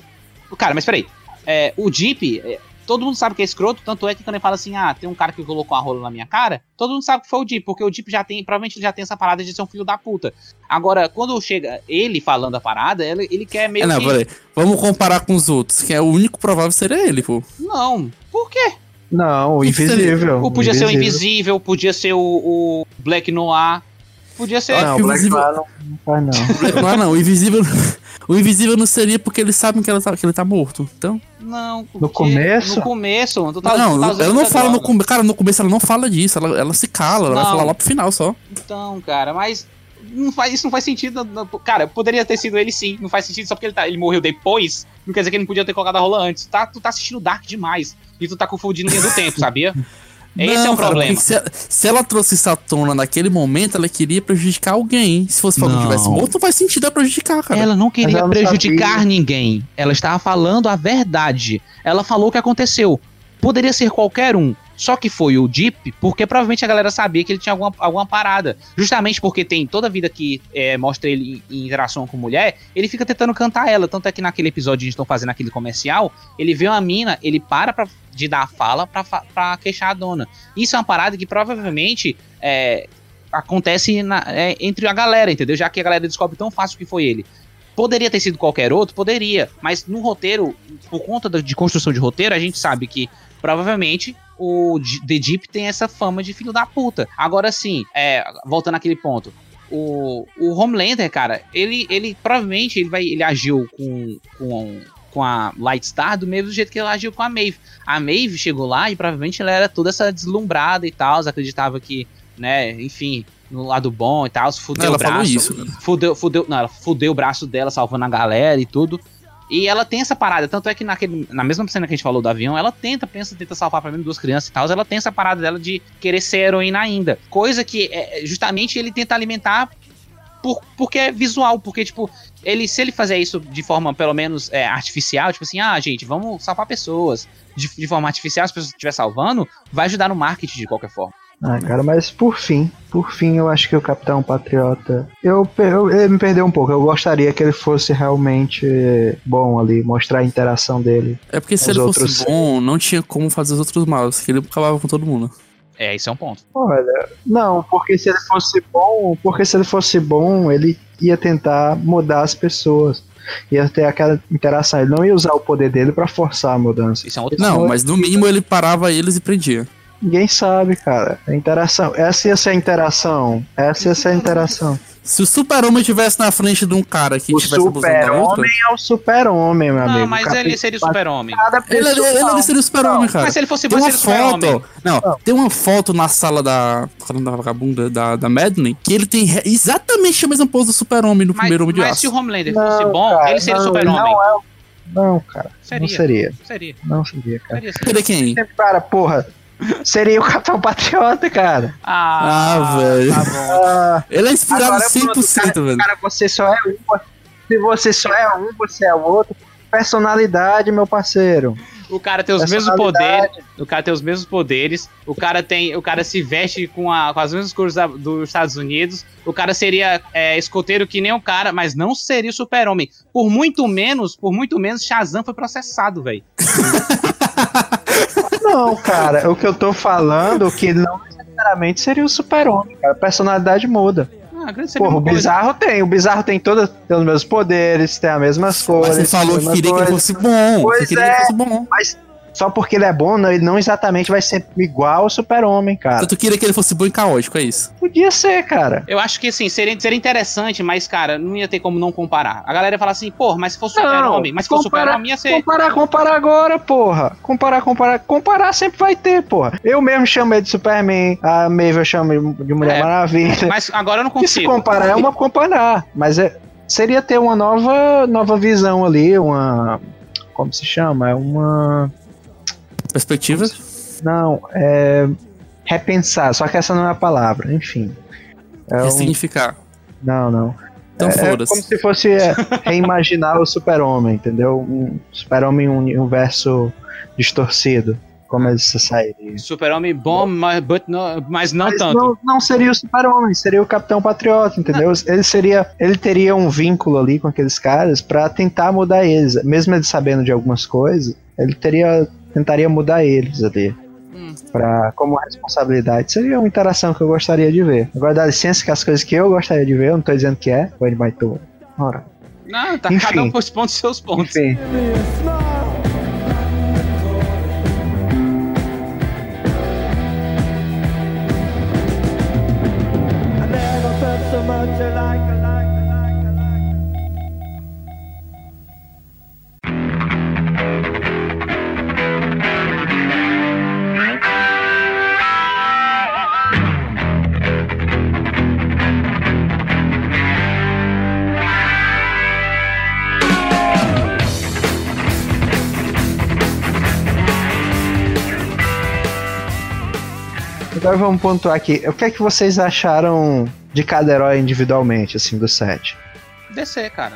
Cara, mas peraí. É, o Deep, é, todo mundo sabe que é escroto, tanto é que quando ele fala assim, ah, tem um cara que colocou a rola na minha cara, todo mundo sabe que foi o Deep, porque o Deep já tem, provavelmente ele já tem essa parada de ser um filho da puta. Agora, quando chega ele falando a parada, ele, ele quer meio É, não, que. peraí. Vamos comparar com os outros, que é o único provável seria ele, pô. Não, por quê? Não, o invisível. Ou podia ser o Invisível, podia ser o, o Black Noir, podia ser. Não, o Black Invisível- Noir não, não faz não. Não, não, o invisível. O invisível não seria porque eles sabem que, ela tá, que ele tá morto. Então. Não, No começo? No começo, tu tá, não, tu tá ela não fala no droga. começo. Cara, no começo ela não fala disso. Ela, ela se cala, ela vai Não. falar lá pro final só. Então, cara, mas não faz, isso não faz sentido. não- Cara, poderia ter sido ele sim. Não faz sentido só porque ele, tá, ele morreu depois. Não quer dizer que ele não podia ter colocado a rola antes. Tá, tu tá assistindo Dark demais. E tu tá confundindo linha do tempo, sabia? Esse é Não, o cara, problema. Se, se ela trouxe isso à tona naquele momento, ela queria prejudicar alguém. Se fosse alguém Não. tivesse morto, não faz sentido ela prejudicar, cara. Ela não queria ela prejudicar sabia. ninguém. Ela estava falando a verdade. Ela falou o que aconteceu. Poderia ser qualquer um. Só que foi o Deep, porque provavelmente a galera sabia que ele tinha alguma, alguma parada. Justamente porque tem toda a vida que é, mostra ele em, em interação com mulher, ele fica tentando cantar ela. Tanto é que naquele episódio que gente estão fazendo aquele comercial, ele vê uma mina, ele para pra, de dar a fala pra, pra queixar a dona. Isso é uma parada que provavelmente é, acontece na- é, entre a galera, entendeu? Já que a galera descobre tão fácil que foi ele. Poderia ter sido qualquer outro? Poderia. Mas no roteiro, por conta de construção de roteiro, a gente sabe que provavelmente o The Deep tem essa fama de filho da puta. Agora sim, é, voltando àquele ponto. O, o Homelander, cara, ele, ele provavelmente ele vai, ele agiu com, com, com a Light Star do mesmo jeito que ele agiu com a Maeve. A Maeve chegou lá e provavelmente ela era toda essa deslumbrada e tal, acreditava que, né, enfim, no lado bom e tal, fudeu Ela o braço. isso, cara. Fudeu, fudeu, não, ela fudeu o braço dela, salvando a galera e tudo. E ela tem essa parada, tanto é que naquele, na mesma cena que a gente falou do avião, ela tenta, pensa, tenta salvar pelo menos duas crianças e tal, ela tem essa parada dela de querer ser heroína ainda. Coisa que é, justamente ele tenta alimentar por, porque é visual, porque, tipo, ele, se ele fizer isso de forma, pelo menos, é, artificial, tipo assim, ah, gente, vamos salvar pessoas de, de forma artificial, as pessoas estiver salvando, vai ajudar no marketing de qualquer forma. Ah, cara, mas por fim, por fim, eu acho que o Capitão Patriota. Eu, eu- ele me perdeu um pouco. Eu gostaria que ele fosse realmente bom ali, mostrar a interação dele. É porque se ele fosse outros- bom, não tinha como fazer os outros maus, que ele acabava com todo mundo. É, isso é um ponto. Olha, não, porque se ele fosse bom, porque se ele fosse bom, ele ia tentar mudar as pessoas. Ia ter aquela interação. Ele não ia usar o poder dele pra forçar a mudança. Isso é um outro Não, mas no mínimo ele parava eles e prendia. Ninguém sabe, cara. A interação. Essa ia ser a interação. Essa ia ser a interação. Se o super-homem estivesse na frente de um cara que O tivesse super-homem é o super-homem, meu amigo. Não, mas ele seria o super-homem. Ele, ele, ele seria o super-homem, cara. Mas se ele fosse Tem bom, uma seria o super-homem. foto. Não, tem uma foto na sala da. Caramba, da vagabunda da, da Madeline que ele tem exatamente a mesma pose do super-homem no Mas, primeiro Homem de mas se o Aço. Homelander Não, fosse bom, cara, ele seria o não, super-homem. Não, é... não, cara. Seria. Não seria. Seria, Não seria, cara. seria, seria. Seria quem? Cara, porra, seria o Capitão Patriota, cara. Ah, velho. Tá bom. Ah, Ele é inspirado Agora, pronto, 100%, velho. cara, você só é um. Se você só é um, você é o outro. Personalidade, meu parceiro. O cara tem os mesmos poderes. O cara tem os mesmos poderes. O cara tem. O cara se veste com, a- com as mesmas cores da- dos Estados Unidos. O cara seria é, escoteiro que nem o cara, mas não seria o super-homem. Por muito menos, por muito menos, Shazam foi processado, velho. Não, cara, o que eu tô falando que não necessariamente seria o super-homem, cara. A personalidade muda. Ah, que seria Porra, o uma coisa. bizarro tem. O bizarro tem todas tem os mesmos poderes, tem as mesmas cores. Mas você falou que queria que ele coisas. fosse bom. Pois Você queria que é. ele fosse bom. Mas só porque ele é bom, não, ele não exatamente vai ser igual ao super-homem, cara. Então tu queria que ele fosse bom e caótico, é isso. Podia ser, cara. Eu acho que assim, seria, seria interessante, mas, cara, não ia ter como não comparar. A galera ia falar assim, pô, mas se fosse super-homem, mas se fosse comparar- super-homem ia ser. Comparar, comparar agora, porra. Comparar, comparar. Comparar sempre vai ter, porra. Eu mesmo chamei de Superman, a Marvel chama de Mulher É, Maravilha. Mas agora eu não E se consigo. comparar é uma comparar. Mas é, seria ter uma nova, nova visão ali, uma. Como se chama? É uma. Perspectiva. Não, é. Repensar, só que essa não é a palavra, enfim. É um- Ressignificar. Não, não. Então É como foda-se. se fosse é, reimaginar o super-homem, entendeu? Um super-homem em um universo distorcido. Como ele sairia. Super-homem bom, mas, but no- mas não Mas tanto. não, não seria o super-homem, seria o Capitão Patriota, entendeu? Ele seria. Ele teria um vínculo ali com aqueles caras pra tentar mudar eles. Mesmo ele sabendo de algumas coisas, ele teria. Tentaria mudar eles ali. Hum. Pra, como responsabilidade. Seria uma interação que eu gostaria de ver. Agora dá licença que as coisas que eu gostaria de ver, eu não tô dizendo que é, ou ele vai ter. Ora. Não, tá Enfim. cada um responde seus pontos. Enfim. Vamos pontuar aqui. O que é que vocês acharam de cada herói individualmente, assim, do set? DC, cara.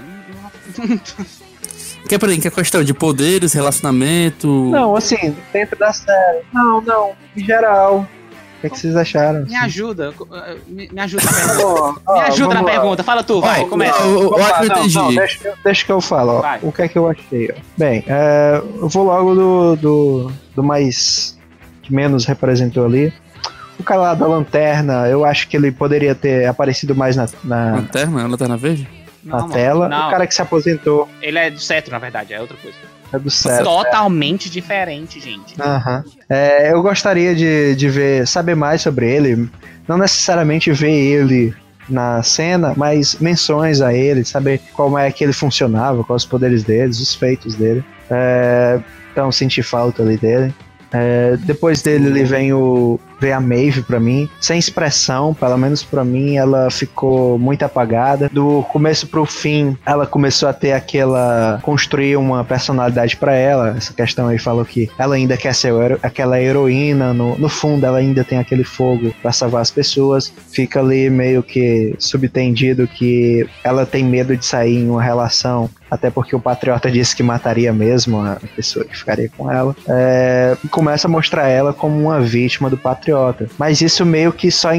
Que é pra mim, que é questão de poderes, relacionamento. Não, assim, dentro da série. Não, não. Em geral. O que, é que vocês acharam? Me ajuda. Me, me ajuda na pergunta. Me ajuda na lá. pergunta. Fala tu, vai, começa. eu não, entendi. não, deixa, eu- deixa que eu falo, ó. O que é que eu achei, ó. Bem, é, eu vou logo do, do, do mais. que menos representou ali. O cara lá da lanterna, eu acho que ele poderia ter aparecido mais na, na, Lanterna, lanterna verde? na Não, tela. Não, O cara que se aposentou ele é do cetro, na verdade, é outra coisa. é do céu. Totalmente diferente, gente. Aham. É, eu gostaria de, de ver, saber mais sobre ele. Não necessariamente ver ele na cena, mas menções a ele, saber como é que ele funcionava, quais os poderes dele, os feitos dele. É, então, senti falta ali dele. É, depois dele ele vem o vem a Maeve pra mim, sem expressão, pelo menos pra mim, ela ficou muito apagada. Do começo pro fim, ela começou a ter aquela construir uma personalidade pra ela. Essa questão aí falou que ela ainda quer ser aquela heroína, no, no fundo ela ainda tem aquele fogo pra salvar as pessoas. Fica ali meio que subtendido que ela tem medo de sair em uma relação até porque o Patriota disse que mataria mesmo a pessoa que ficaria com ela. É, começa a mostrar ela como uma vítima do Patriota. Mas isso meio que só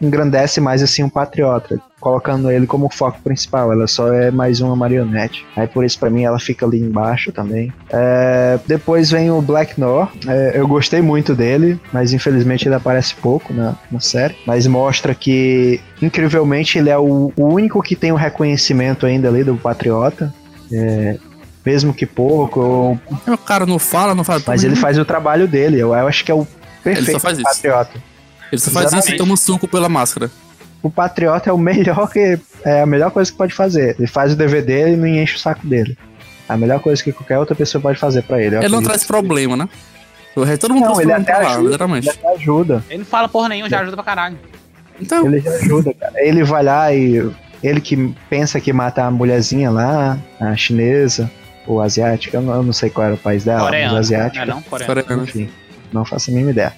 engrandece mais assim o Patriota, colocando ele como foco principal. Ela só é mais uma marionete. Aí por isso pra mim ela fica ali embaixo também. É, depois vem o Black Noir. É, eu gostei muito dele, mas infelizmente ele aparece pouco na, na série. Mas mostra que, incrivelmente, ele é o, o único que tem o reconhecimento ainda ali do Patriota. É, mesmo que pouco, ou- O cara não fala, não fala. mas ele faz o trabalho dele. Eu, eu acho que é o perfeito Ele só faz isso. Patriota. Ele só faz isso e Exatamente. toma um suco pela máscara. O Patriota é o melhor que é a melhor coisa que pode fazer. Ele faz o dele e não enche o saco dele. É a melhor coisa que qualquer outra pessoa pode fazer pra ele. Ele não traz problema, né? O resto todo mundo Não, ele até lá, ajuda. Ele literalmente. até ajuda. Ele não fala porra nenhuma, já ajuda pra caralho. Então, Ele já ajuda, cara. Ele vai lá e. Ele que pensa que mata a mulherzinha lá, a chinesa, ou asiática, eu não, eu não sei qual era o país dela, mas Não é asiática. não? Coreano. coreano. Enfim. Não faço a mínima ideia.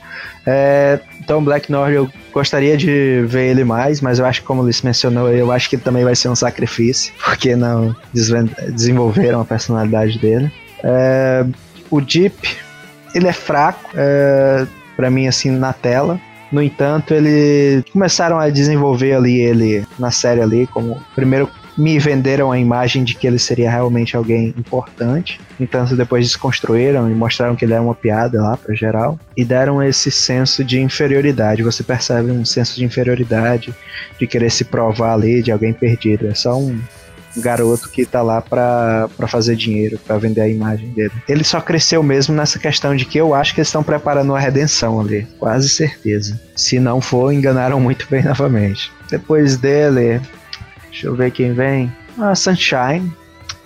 É, então, Black North eu gostaria de ver ele mais, mas eu acho que, como o Ulisses mencionou, eu acho que também vai ser um sacrifício, porque não desenvolveram a personalidade dele. É, o Deep, ele é fraco, é, para mim, assim, na tela. No entanto, ele começaram a desenvolver ali ele na série ali, como primeiro me venderam a imagem de que ele seria realmente alguém importante. Entanto, depois desconstruíram e mostraram que ele é uma piada lá pra geral e deram esse senso de inferioridade. Você percebe um senso de inferioridade, de querer se provar ali de alguém perdido. É só um garoto que tá lá pra, pra fazer dinheiro, pra vender a imagem dele. Ele só cresceu mesmo nessa questão de que eu acho que eles estão preparando uma redenção ali, quase certeza. Se não for, enganaram muito bem novamente. Depois dele, deixa eu ver quem vem. Ah, Sunshine.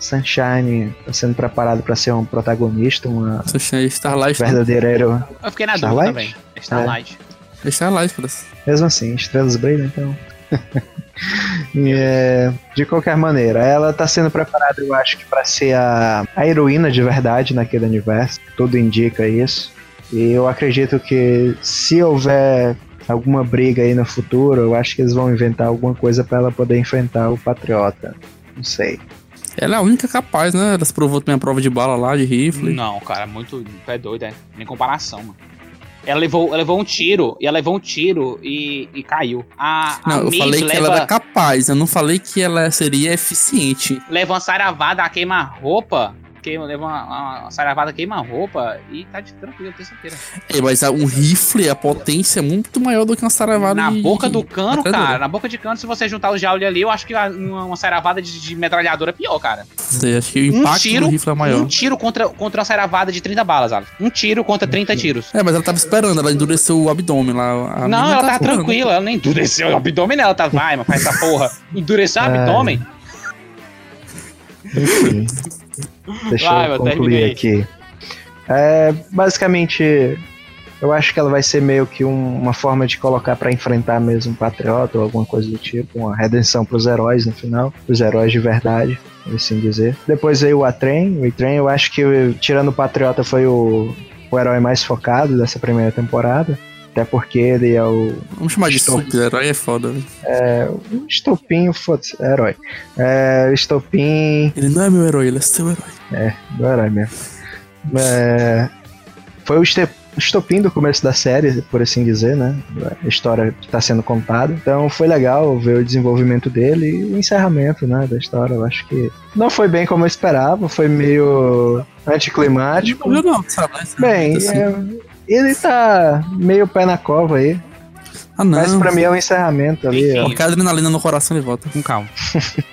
Sunshine tá sendo preparado pra ser um protagonista, uma Sunshine Starlight. né? verdadeira heroína. Eu fiquei na dúvida Starlight? também. É Starlight. É Starlight, parece. Mesmo assim, estrelas brilham, então. É, de qualquer maneira, ela tá sendo preparada, eu acho que, pra ser a, a heroína de verdade naquele universo. Tudo indica isso. E eu acredito que se houver alguma briga aí no futuro, eu acho que eles vão inventar alguma coisa pra ela poder enfrentar o Patriota. Não sei. Ela é a única capaz, né? Ela se provou também a prova de bala lá, de rifle. Não, cara, muito. É doido, é. Nem comparação, mano. Ela levou, ela levou um tiro, e ela levou um tiro e, e caiu. A, a Não, eu Miss falei que leva, ela era capaz, eu não falei que ela seria eficiente. leva uma saravada, queima-roupa. Queima, leva uma, uma saravada, queima-roupa e tá de tranquilo, certeza. É, mas a- um rifle, a potência é muito maior do que uma saravada Na de- boca do cano, cara, na boca de cano, se você juntar os jaule ali, eu acho que a- uma, uma saravada de, de metralhadora é pior, cara. Sei, acho que o Um impacto tiro, do rifle é maior. um tiro contra, contra uma saravada de 30 balas, Alex. Um tiro contra 30 tiros. É, mas ela tava esperando, ela endureceu o abdômen lá. a não, ela tá tá esperando. tranquila, ela nem endureceu o abdômen? Ela tá, vai, mas faz essa porra. Endureceu o Ai. abdômen? Enfim. Deixa Vai, eu concluir terminei. aqui. É, basicamente, eu acho que ela vai ser meio que um- uma forma de colocar pra enfrentar mesmo o Patriota ou alguma coisa do tipo, uma redenção pros heróis no final, os heróis de verdade, por assim dizer. Depois veio o A-Train, o A-Train eu acho que, tirando o Patriota, foi o, o herói mais focado dessa primeira temporada. Até porque ele é o, Vamos chamar de Estou- super-herói, é foda. velho. o estopim, foda-se, é herói. É, o estopim Ele não é meu herói, ele é seu herói. do herói mesmo. É, foi o este- estopim do começo da série, por assim dizer, né? A história que está sendo contada. Então foi legal ver o desenvolvimento dele e o encerramento, né, da história. Eu acho que não foi bem como eu esperava, foi meio anticlimático. Não, não, sabe? né? Bem, Assim. é, ele tá meio pé na cova aí, Ah, não. mas pra mim é um encerramento ali. ó. Qualquer adrenalina no coração ele volta. Com calma.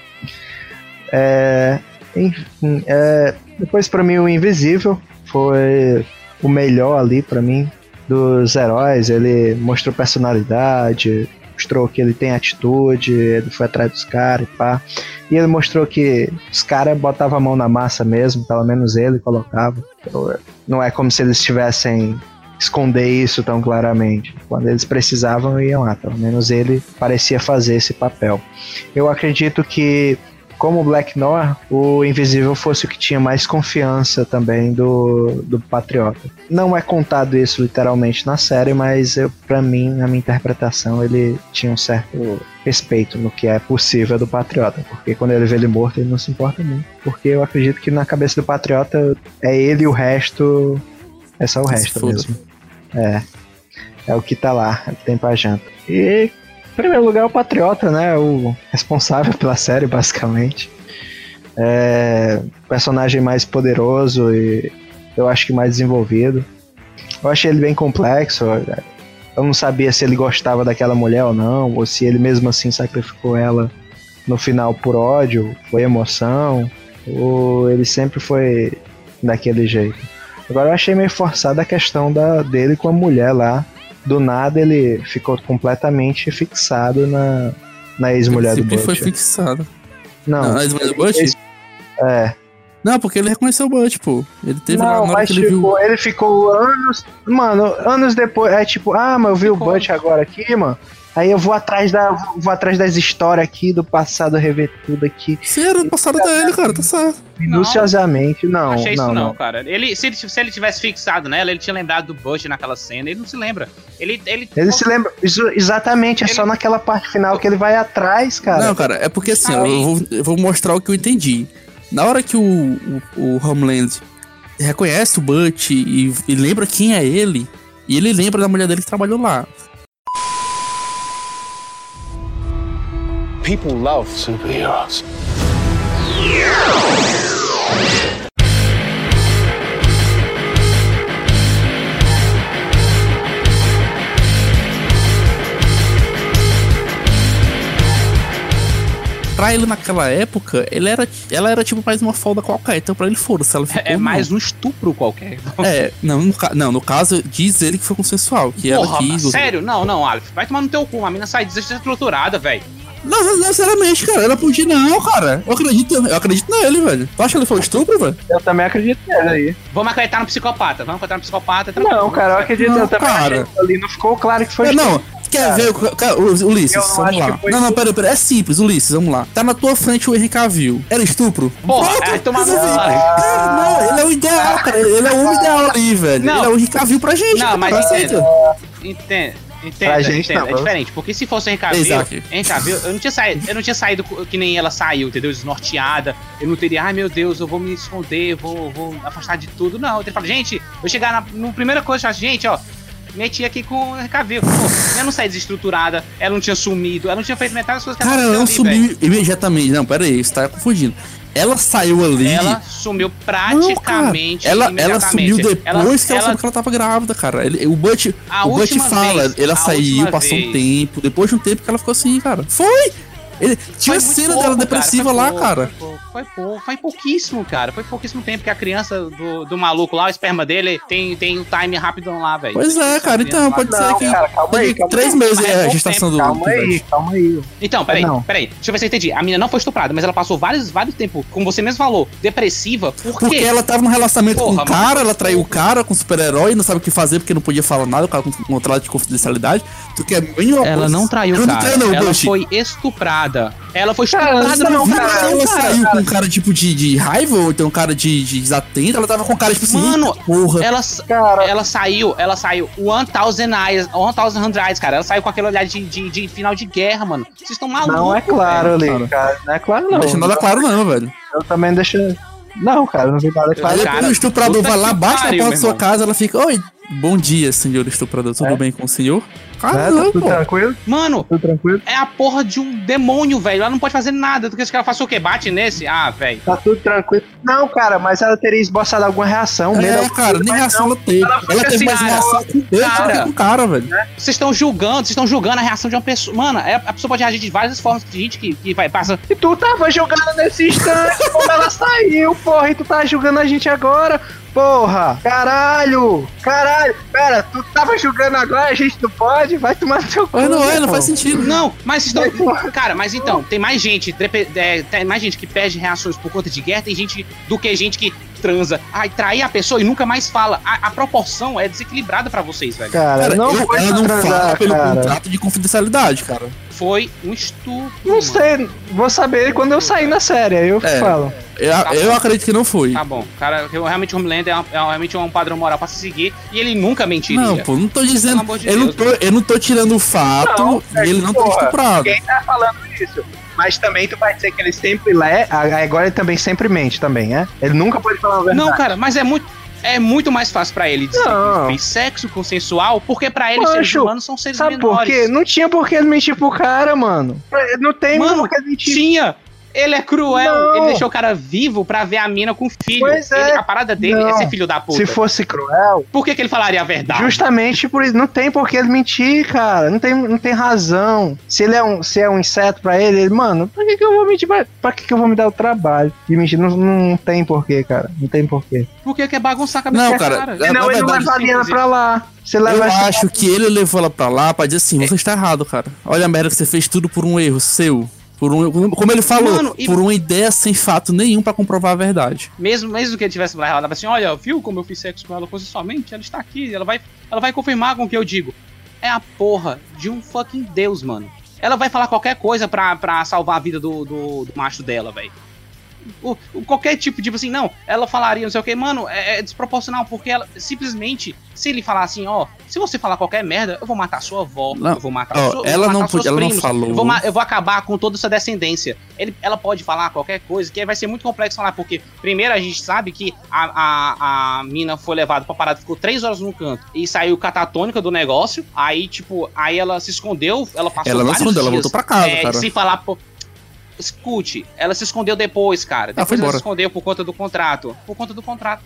É, enfim, é, depois pra mim o Invisível foi o melhor ali pra mim dos heróis. Ele mostrou personalidade, mostrou que ele tem atitude, ele foi atrás dos caras e pá. E ele mostrou que os caras botavam a mão na massa mesmo, pelo menos ele colocava. Então, Não é como se eles tivessem esconder isso tão claramente. Quando eles precisavam, iam lá. Pelo menos ele parecia fazer esse papel. Eu acredito que como Black Noir, o Invisível fosse o que tinha mais confiança também do, do Patriota. Não é contado isso literalmente na série, mas para mim, na minha interpretação, ele tinha um certo respeito no que é possível do Patriota, porque quando ele vê ele morto, ele não se importa muito. Porque eu acredito que na cabeça do Patriota é ele e o resto é só o resto mesmo. É. É o que tá lá, é o que tem pra janta. E em primeiro lugar, o Patriota, né? O responsável pela série, basicamente. É personagem mais poderoso e eu acho que mais desenvolvido. Eu achei ele bem complexo. Eu não sabia se ele gostava daquela mulher ou não, ou se ele mesmo assim sacrificou ela no final por ódio, foi emoção, ou ele sempre foi daquele jeito. Agora eu achei meio forçada a questão da, dele com a mulher lá. Do nada ele ficou completamente fixado na, na ex-mulher do Sempre foi fixado. Não, Não, a ex-mulher do Butch? É. Não, porque ele reconheceu o Butch, pô. Ele teve lá Não, na hora mas que ele tipo, viu. ele ficou anos. Mano, anos depois. É tipo, ah, mas eu vi o Ficou. Butch agora aqui, mano. Aí eu vou atrás da. Vou atrás das histórias aqui do passado, rever tudo aqui. Sim, era do passado dele, cara, tá certo. Minuciosamente. Não, Não achei não, isso não, não. cara. Ele, se, ele, se ele tivesse fixado nela, ele tinha lembrado do Bush naquela cena. Ele não se lembra. Ele, ele, Ele se lembra. isso- exatamente, é só naquela parte final que ele vai atrás, cara. Não, cara, é porque assim, Aí- eu vou, eu vou mostrar o que eu entendi. Na hora que o, o, o Homeland reconhece o Butch e, e lembra quem é ele, e ele lembra da mulher dele que trabalhou lá. People love superheroes. Pra ele naquela época, ele era, ela era tipo mais uma folda qualquer, então pra ele foda-se, ela ficou. é não. mais um estupro qualquer. É, não no, não, no caso, diz ele que foi consensual, que ela Porra, quis. sério? Não, não, Aleph. Vai tomar no teu cu. A mina sai desestruturada, velho. Não, não, não, sinceramente, cara, ela podia não, cara. Eu acredito, eu acredito nele, velho. Tu acha que ele foi um estupro, velho? Eu também acredito nele aí. Vamos acreditar no psicopata. Vamos acreditar no psicopata. Não, cara, eu acredito. Não, eu também cara. acredito. Ali não ficou claro que foi. É, não, quer ver, o- cara, Ulisses, Eu vamos lá. Não, não, pera, pera, é simples, Ulisses, vamos lá. Tá na tua frente o Henry Cavill. Era estupro? Porra, Pronto, é, tomar no resolvi. cu, Alex. Cara, Não, ele é o ideal, cara, ele é o homem ideal ali, velho. Não. Ele é o Henry Cavill pra gente, Não, cara, mas aceita. Entenda, Pra gente, entenda. não, é diferente, porque se fosse. Henry Cavill, eu não tinha saído, eu não tinha saído que nem ela saiu, entendeu? Desnorteada. Eu não teria, ai meu Deus, eu vou me esconder, eu vou, vou afastar de tudo. Não, eu teria falado, gente, eu chegar na no primeira coisa, eu falo, gente, ó, meti aqui com o Cavill. Pô, ela não saía desestruturada, ela não tinha sumido, ela não tinha feito metade das coisas que Cara, ela não sumiu imediatamente. Não, pera aí, você tá confundindo. Ela saiu ali. Ela sumiu Não, praticamente. Ela, ela imediatamente. sumiu depois Ela- que ela, ela- soube que ela tava grávida, cara. Ele- o Butch, A o Butch fala, vez, ela saiu, passou um vez. tempo. Depois de um tempo que ela ficou assim, cara. Foi! Ele, tinha cena pouco, dela cara, depressiva foi lá, pouco, cara. Foi pouco, foi pouquíssimo, cara. Foi pouquíssimo tempo que a criança do, do maluco lá, o esperma dele, tem, tem o time rapidão lá, velho. Pois é, cara. Então, pode ser Não, que. cara, calma aí, calma três aí. meses é a gestação do. Calma do aí, calma aí. Então, peraí, Não. peraí. Deixa eu ver se eu entendi. A menina não foi estuprada, mas ela passou vários, vários tempos, como você mesmo falou, depressiva. Por Porque ela tava num relacionamento Porra, com o cara, ela traiu o cara com o super-herói, não sabe o que fazer porque não podia falar nada, o cara com contrato de confidencialidade. Tu quer bem Ela coisa- não traiu Ela o não cara. traiu, não, ela foi estuprada. Ela foi Cara, estuprada não, no Não, cara, vídeo. ela cara, saiu cara. com um cara tipo de, de raiva ou então um cara de, de desatento, ela tava com cara tipo assim, Mano, "Eita porra. Ela, Cara, ela saiu, ela saiu 1000 eyes, 1000 eyes, cara. Ela saiu com aquele olhar de, de, de final de guerra, mano. Vocês estão malucos. não é claro ali, cara. Não é claro, não. Não deixa nada claro não, velho. Eu também deixo. Não, cara, não vi nada Aí claro. Cara, depois o estuprador vai lá, bate na porta da sua casa, ela fica, oi, bom dia, senhor estuprador, tudo É? bem com o senhor? Cara, É, tá tudo pô. tranquilo? Mano, Tudo tranquilo? é a porra de um demônio, velho. Ela não pode fazer nada. Tu quer que ela faça o quê? Bate nesse? Ah, velho. Tá tudo tranquilo. Não, cara, mas ela teria esboçado alguma reação. É, algum- cara, nem reação não. ela teve. ela Ela, teve assim, mais cara, reação com do cara. que com o cara, velho. Vocês estão julgando, vocês estão julgando a reação de uma pessoa. Mano, é- a pessoa pode reagir de várias formas. Tem gente que, que vai, passa. E tu tava julgando nesse instante quando ela saiu, porra, e tu tá julgando a gente agora, porra! Caralho! Caralho! Pera, tu tava julgando agora, a gente não pode? Vai tomar no teu cu. Mas não é, não faz sentido. Não, mas estão. Cara, mas então, tem mais gente. é, tem mais gente que perde reações por conta de guerra, tem gente do que gente que transa. Ai, trair a pessoa e nunca mais fala. A, a proporção é desequilibrada pra vocês, velho. Cara, Cara, não eu- foi ela não fala transar, pelo cara. contrato de confidencialidade, cara. Foi um estupro. Não mano. sei, vou saber quando eu sair na série, aí eu É. falo. Eu, Tá eu acredito que não foi. Tá bom, cara, eu, realmente o Homelander é, um- é um- realmente um padrão moral pra se seguir e ele nunca mentiria. Não, pô, não tô dizendo. Pelo amor de eu, não Deus, tô, eu não tô tirando o fato Não, e ele não tá porra, estuprado. Quem tá falando isso? Mas também tu vai dizer que ele sempre lê, agora ele também sempre mente também, é? Ele nunca pode falar a verdade. Não, cara, mas é muito. É muito mais fácil pra ele dizer Não. que fez sexo consensual, porque pra ele seres Poxa, humanos são seres Sabe por menores. quê? Não tinha por que mentir pro cara, mano. Não tem Mano, por que mentir. Tinha! Ele é cruel, Não. ele deixou o cara vivo pra ver a mina com filho. Pois é. Ele- a parada dele Não. é ser filho da puta. Se fosse cruel, Por que, que ele falaria a verdade? justamente por isso. Não tem por que ele mentir, cara. Não tem, não tem razão. Se ele é um, se é um inseto pra ele, ele, mano, pra que, que eu vou mentir? Pra, pra que, que eu vou me dar o trabalho de mentir? Não, não tem porquê, cara. Não tem porquê. Por que quer bagunçar a cabeça Não, do cara, cara? Senão na ele não verdade, leva a Liana pra lá. Se Eu levar essa- acho que ele levou ela pra lá pra dizer assim: você está errado, cara. Olha a merda que você fez tudo por um erro seu. Por um, como ele falou, Mano, e- por uma ideia sem fato nenhum pra comprovar a verdade. Mesmo, mesmo que ele tivesse lá, tava assim, olha, viu como eu fiz sexo com ela consensualmente? Ela está aqui, ela vai, ela vai confirmar com o que eu digo. É a porra de um fucking deus, mano. Ela vai falar qualquer coisa pra, pra salvar a vida do, do, do macho dela, velho. O- o- Qualquer tipo, tipo assim, não, ela falaria não sei o que, mano, é, é desproporcional, porque ela simplesmente, se ele falar assim, ó, se você falar qualquer merda, eu vou matar sua avó, Não, eu vou matar, ó, sua- ela não matar podia- ela não primos, falou. Eu vou, eu vou acabar com toda essa descendência. Ele, ela pode falar qualquer coisa, que vai ser muito complexo falar, porque primeiro a gente sabe que a, a, a mina foi levada pra parada, ficou três horas num canto e saiu catatônica do negócio. Aí, tipo, aí ela se escondeu, ela passou Ela não escondeu, ela dias, voltou pra casa, é, cara. Sem falar. Escute, ela se escondeu depois, cara. Ah, foi Depois ela embora. se escondeu por conta do contrato. Por conta do contrato.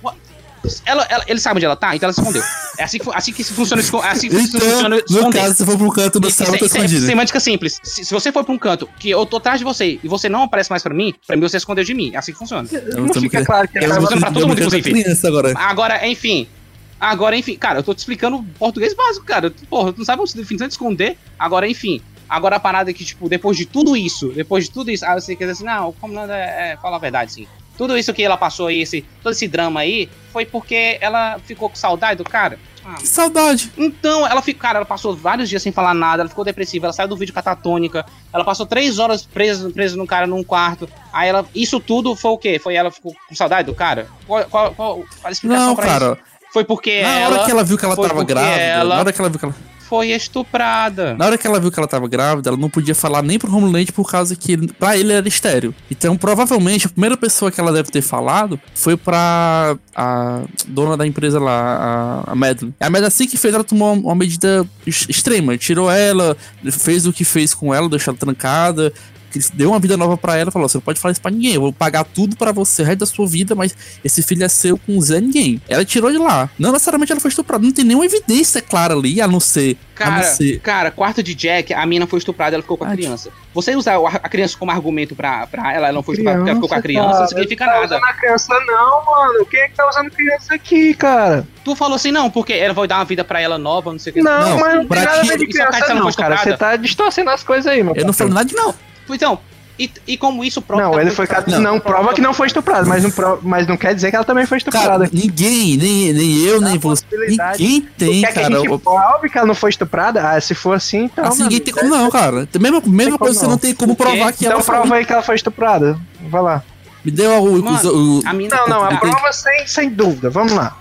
Ela, ela, ele sabe onde ela tá, então ela se escondeu. É assim que, assim que se funciona, é assim que Então, funciona no esconder. caso, se for pro canto do Isso, céu, isso, eu tô é- isso é escondido. semântica simples. Se, se você for pra um canto que eu tô atrás de você e você não aparece mais pra mim, pra mim você escondeu de mim. É assim que funciona. Eu Não tô fica me- claro que Eu ela mostrando pra todo mundo, inclusive. agora. Agora, enfim. Agora, enfim. Cara, eu tô te explicando português básico, cara. Porra, tu não sabe a definição de esconder. Agora, enfim. Agora a parada é que, tipo, depois de tudo isso, depois de tudo isso, aí você quer dizer assim, não, o comandante é, é fala a verdade, sim. Tudo isso que ela passou aí, esse, todo esse drama aí, foi porque ela ficou com saudade do cara. Ah, Que saudade. então, ela ficou, cara, ela passou vários dias sem falar nada, ela ficou depressiva, ela saiu do vídeo catatônica, ela passou três horas presa, presa num cara num quarto. Aí ela. Isso tudo foi o quê? Foi ela ficou com saudade do cara? Qual, qual, qual a explicação Não, pra cara. isso? Foi porque Na ela hora que ela viu que ela tava grávida, ela- na hora que ela viu que ela foi estuprada. Na hora que ela viu que ela tava grávida, ela não podia falar nem pro Homeland por causa que pra ele era estéreo. Então, provavelmente, a primeira pessoa que ela deve ter falado foi pra a dona da empresa lá, a, a Madeline. A Madeline, assim que fez, ela tomou uma, medida ex- extrema. Tirou ela, fez o que fez com ela, deixou ela trancada. Que Deu uma vida nova pra ela falou: Você não pode falar isso pra ninguém. Eu vou pagar tudo pra você o resto da sua vida, mas esse filho é seu com Zé ninguém. Ela tirou de lá. Não necessariamente ela foi estuprada. Não tem nenhuma evidência clara ali, a não ser. a não Cara, ser cara, quarto de Jack, a mina foi estuprada, ela ficou com a Ah, criança. Você usar a criança como argumento pra, pra ela, ela não foi estuprada porque ela ficou com a criança, cara, não significa tá nada. usando a criança não, mano. Quem é que tá usando criança aqui, cara? Tu falou assim, não, porque ela vai dar uma vida pra ela nova, não sei o que. Não, Não, mas não tem nada a ver de é criança carta não não, cara. Você tá distorcendo as coisas aí, meu Eu não falei nada de não. Então, e, e como isso prova. Não, que ela ele foi estuprada? não, prova que não foi estuprado, mas não, pro- mas não quer dizer que ela também foi Cara, estuprada. ninguém, nem, nem eu, nem você. Ninguém tem, Quer que a cara. gente O- prove que ela não foi estuprada? Ah, se for assim, então. Assim, ninguém tem como não, cara. Mesma, mesma coisa, você não. não tem como provar que Então ela foi. prova aí que ela foi estuprada. Vai lá. Me deu o. o- o- o- a mina- Não, não, a Tem- prova sem, sem dúvida. Vamos lá.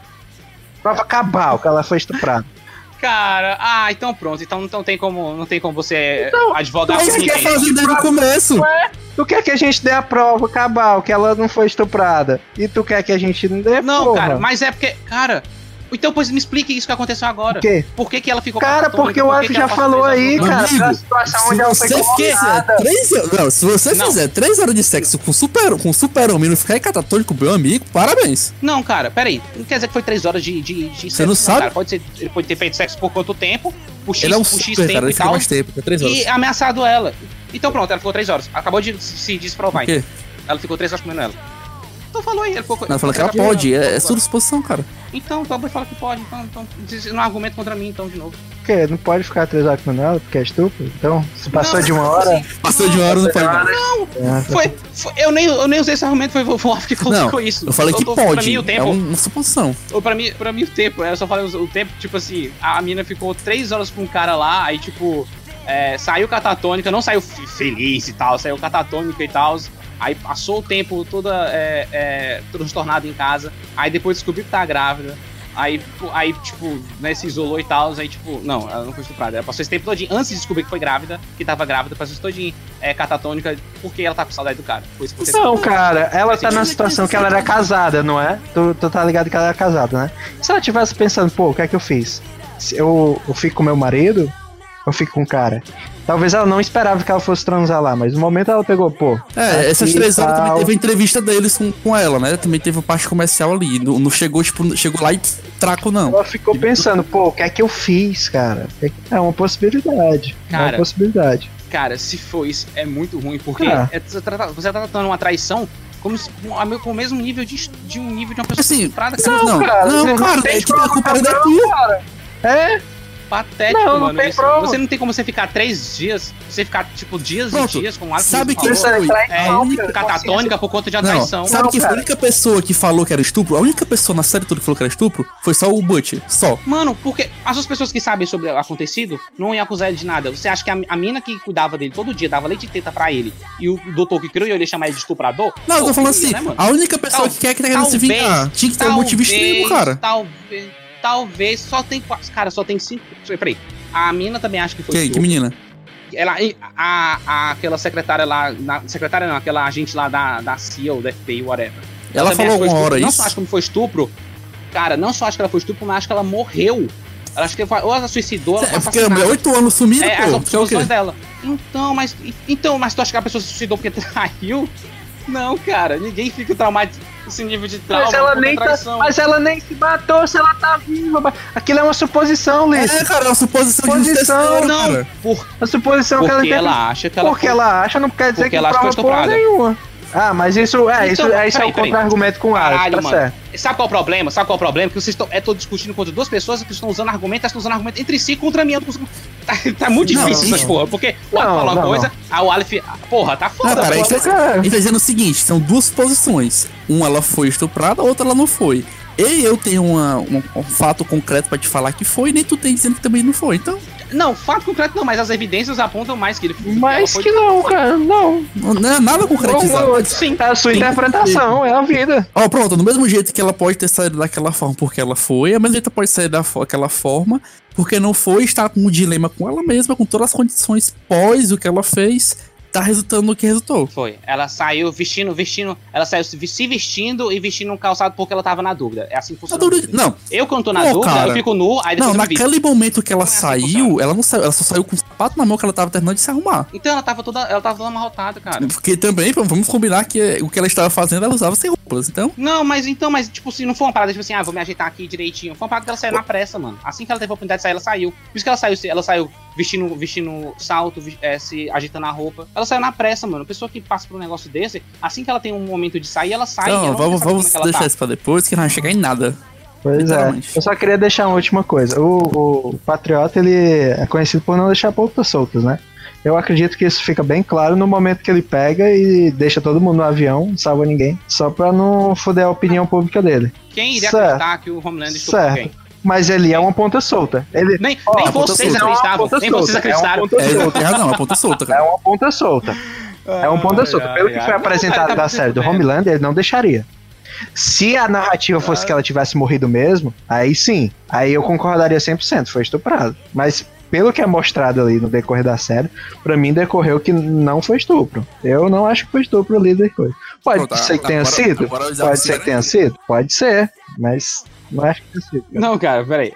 Prova cabal que ela foi estuprada. Cara, ah, então pronto. Então não tem como, não tem como você advogar Mas por você quer fazer desde o começo? Tu quer que a gente dê a prova cabal que ela não foi estuprada? E tu quer que a gente não dê? Não, porra? cara, mas é porque, cara. Então, pois me explique isso que aconteceu agora. Por quê? Por que, que ela ficou Cara, porque o Alf já falou aí, cara, amigo, situação Se onde ela foi você fizer colocada. três horas. Não, se você Não. fizer três horas de sexo com super, com super homem e não ficar aí catatônico, meu amigo, parabéns. Não, cara, peraí. Não quer dizer que foi três horas de, de, de Você não sabe? Cara. Pode ser, ele pode ter feito sexo por quanto tempo, por X, Ele é um por X super, tempo cara, ele e tal. mais tempo, três horas. E ameaçado ela. Então pronto, ela ficou três horas. Acabou de se desprovar. O quê? Ela ficou três horas comendo ela. Então falou aí, ela ficou. Não, fala que ela pode, é, é sua disposição, cara. Então, de falar que pode. Então, então não argumento contra mim, então, de novo. Quê? Não pode ficar três horas com ela porque é estupro? Então, se passou Não, de uma hora. assim, Passou de uma hora, não pode. não. é, Foi, foi- eu, nem, eu nem usei esse argumento, foi o Wolf que Não, colocou isso. eu falei que Pra pode. mim, o É tempo. uma suposição. Ou pra mim, pra mim o tempo, eu só falei o, o tempo, tipo assim, a mina ficou três horas com um cara lá, aí tipo, é, saiu catatônica, não saiu feliz e tal, saiu catatônica e tal. Aí passou o tempo toda é, é, transtornada em casa, aí depois descobriu que tá grávida. Aí, aí, tipo, né, se isolou e tal, aí, tipo, não, ela não foi estuprada. Ela passou esse tempo todinho, antes de descobrir que foi grávida, que tava grávida, passou esse todinho é, catatônica, porque ela tá com saudade do cara. Não, cara, ela tá na situação que ela era casada, não é? Tu, tu tá ligado que ela era casada, né? Se ela tivesse pensando, pô, o que é que eu fiz? Eu, eu fico com meu marido, eu fico com o cara. Talvez ela não esperava que ela fosse transar lá, mas no momento ela pegou, pô. É, essas três horas tal. também teve a entrevista deles com, com ela, né? Também teve a parte comercial ali. Não, não chegou, tipo, chegou lá e traco, não. Ela ficou pensando, pô, o que é que eu fiz, cara? É uma possibilidade. é uma Cara, possibilidade. Cara, se for isso, é muito ruim, porque Ah. é- você, tá, você tá tratando uma traição como se, com, com o mesmo nível de, de um nível de uma pessoa Assim, estuprada, cara. Não, cara, não, cara, não tem é tipo, a culpa era da prova, tua. É? Patético, Não, não mano. tem isso. prova. Você não tem como você ficar três dias, você ficar, tipo, dias Pronto. e dias com o Alex Sabe falou. quem foi? É, Não, única catatônica por conta de uma Não, sabe Não, quem foi a cara. única pessoa que falou que era estupro? A única pessoa na série toda que falou que era estupro foi só o Butch. Só. Mano, porque as outras pessoas que sabem sobre o acontecido não iam acusar ele de nada. Você acha que a, a mina que cuidava dele todo dia, dava leite de teta pra ele, e o doutor que criou ele ia chamar ele de estuprador? Não, eu tô falando assim, né, a única pessoa Tal- que quer que tá querendo se vingar. Tinha que ter um motivo extremo, cara. Talvez, talvez, só tem quatro. Cara, só tem cinco. Peraí. A mina também acha que foi Quem? Que menina? Ela, a, a- aquela secretária lá, na, secretária não, aquela agente lá da, da CIA ou da FBI, whatever. Ela também falou alguma hora. Não isso? só acha que foi estupro, cara, não só acha que ela foi estupro, mas acha que ela morreu. Ela acha que foi, ou ela suicidou, ou ela É porque assassinada. oito anos sumida, É, as pô. É quê? opções dela. Então, mas. Então, mas tu acha que a pessoa se suicidou porque traiu? Não, cara, ninguém fica traumatizado esse nível de trauma. Mas ela, nem tá, mas ela nem se matou se ela tá viva. Aquilo é uma suposição, É, Liz. cara, é uma suposição de Suposição, terceiro, Não, cara. por, A suposição que ela porque ela acha que ela porque foi- ela acha, não quer dizer porque que ela acha que prova foi porra estuprada. nenhuma. Ah, mas isso é, isso, Então, é, isso é o contra-argumento com o Alex, Caralho, tá mano. certo. Sabe qual é o problema? Sabe qual é o problema? Que vocês estão é, tô discutindo contra duas pessoas que estão usando argumento, elas estão usando argumento entre si contra mim. Tá, tá muito Não, difícil não. essas porra. Porque o Não, fala uma não, coisa, aí o Aleph. Porra, tá Não, foda. cara, a porra. gente, tá, cara. a gente tá dizendo o seguinte: são duas posições. Uma ela foi estuprada, a outra ela não foi. E eu tenho uma- um, um fato concreto pra te falar que foi, e nem tu tem dizendo que também não foi. Então, Não, fato concreto não, mas as evidências apontam mais que ele Mas foi- que não, cara, não. não é nada concretizado. Sim, é a sua Tem interpretação, é a vida. Ó, pronto, do mesmo jeito que ela pode ter saído daquela forma porque ela foi, a mesma jeito ela pode sair daquela forma porque não foi, está com um dilema com ela mesma, com todas as condições pós o que ela fez, tá resultando no que resultou. Foi. Ela saiu vestindo, vestindo. Ela saiu se se vestindo e vestindo um calçado porque ela tava na dúvida. É assim que funciona. dúvida-. Não, Eu, quando tô na Pô, dúvida, cara. eu fico nu, aí depois não, eu me visto. naquele momento que ela Não é assim saiu, ela não saiu, ela só saiu com o sapato na mão que ela tava terminando de se arrumar. Então ela tava toda. Ela tava toda amarrotada, cara. Porque também, vamos combinar que o que ela estava fazendo, ela usava sem roupas. Então, Não, mas então, mas tipo assim, não foi uma parada tipo assim, ah, vou me ajeitar aqui direitinho. Foi uma parada que ela saiu na pressa, mano. Assim que ela teve a oportunidade de sair, ela saiu. Por isso que ela saiu, ela saiu vestindo, vestindo salto, é, se ajeitando a roupa. Ela saiu na pressa, mano. A pessoa que passa por um negócio desse, assim que ela tem um momento de sair, ela sai. ela então não vamos, vamos é ela deixar tá. isso pra depois, que não vai chegar em nada. Pois é. Eu só queria deixar uma última coisa. O, o Patriota, ele é conhecido por não deixar pontas soltas, né? Eu acredito que isso fica bem claro no momento que ele pega e deixa todo mundo no avião, não salva ninguém, só pra não foder a opinião pública dele. Quem iria Certo. acreditar que o Homelander estuprou Certo. alguém? Mas ele é uma ponta solta. Ele Nem, Ó, nem vocês acreditavam, É ponta nem vocês solta, acreditaram. é uma ponta É, solta. é uma ponta solta, É uma ponta solta. É uma ponta Ai, Pelo que ai. foi Não, apresentado tá da série do. Homelander, ele não deixaria. Se a narrativa fosse que ela tivesse morrido mesmo, aí sim. Aí eu concordaria 100%, foi estuprado. Mas pelo que é mostrado ali no decorrer da série, pra mim decorreu que não foi estupro. Eu não acho que foi estupro ali depois. Pode Pronto, ser que tenha agora- sido? agora Pode ser que tenha sido? Pode ser. Mas não acho que tenha sido. Não, cara, peraí.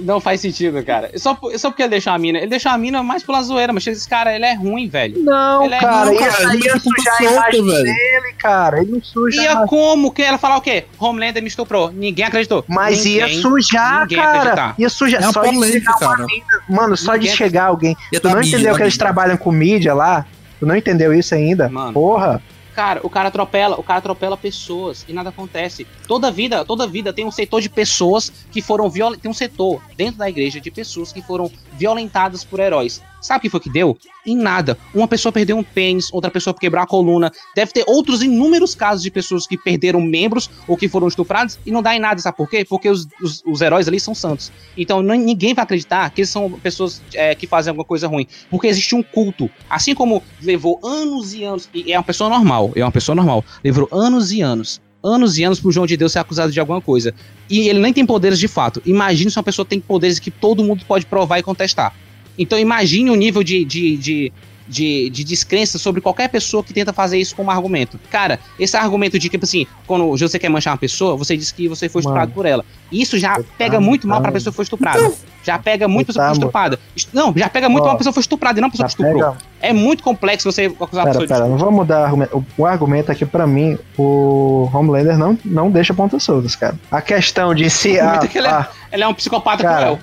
Não faz sentido, cara. Só, só porque ele deixou a mina. Ele deixou a mina mais pela zoeira, mas esse cara, ele é ruim, velho. Não, Ele é- cara, Não, ia, cara, ele ia é sujar a imagem velho. dele, cara. Ele não suja Ia como? Que ela falar o quê? Homelander me estuprou. Ninguém acreditou. Mas ia Ninguém- sujar, ninguém cara. acreditar. Ia sujar. É uma só de polêmica, chegar uma cara. mina- Mano, só Ninguém de chegar alguém. Ia Tu não mídia, entendeu que eles trabalham com mídia lá? Tu não entendeu isso ainda? Mano. Porra. Cara, o cara atropela, o cara atropela pessoas e nada acontece. Toda vida, toda vida tem um setor de pessoas que foram violentadas. Tem um setor dentro da igreja de pessoas que foram violentadas por heróis. Sabe o que foi que deu? Em nada. Uma pessoa perdeu um pênis, outra pessoa quebrou a coluna. Deve ter outros inúmeros casos de pessoas que perderam membros ou que foram estupradas e não dá em nada. Sabe por quê? Porque os, os, os heróis ali são santos. Então ninguém vai acreditar que eles são pessoas é, que fazem alguma coisa ruim. Porque existe um culto. Assim como levou anos e anos. E é uma pessoa normal. É uma pessoa normal. Levou anos e anos. Anos e anos pro João de Deus ser acusado de alguma coisa. E ele nem tem poderes de fato. Imagine se uma pessoa tem poderes que todo mundo pode provar e contestar. Então imagine o nível de, de, de, de, de descrença sobre qualquer pessoa que tenta fazer isso como argumento. Cara, esse argumento de que, tipo assim, quando você quer manchar uma pessoa, você diz que você foi estuprado Mano. por ela. Isso já pega tamo, muito mal pra tamo. pessoa que foi estuprada. Já pega muito pra pessoa que foi estuprada. Não, já pega muito Ó, mal pra pessoa que foi estuprada e não pra pessoa Tá, que estuprou. pega- É muito complexo você acusar a Pera, pessoa pera, de não vamos mudar o argumento. O, o argumento aqui, pra mim, o Homelander não, não deixa pontas soltas, cara. A questão de se. A, é que ele é- a- Ele é um psicopata Cara, cruel.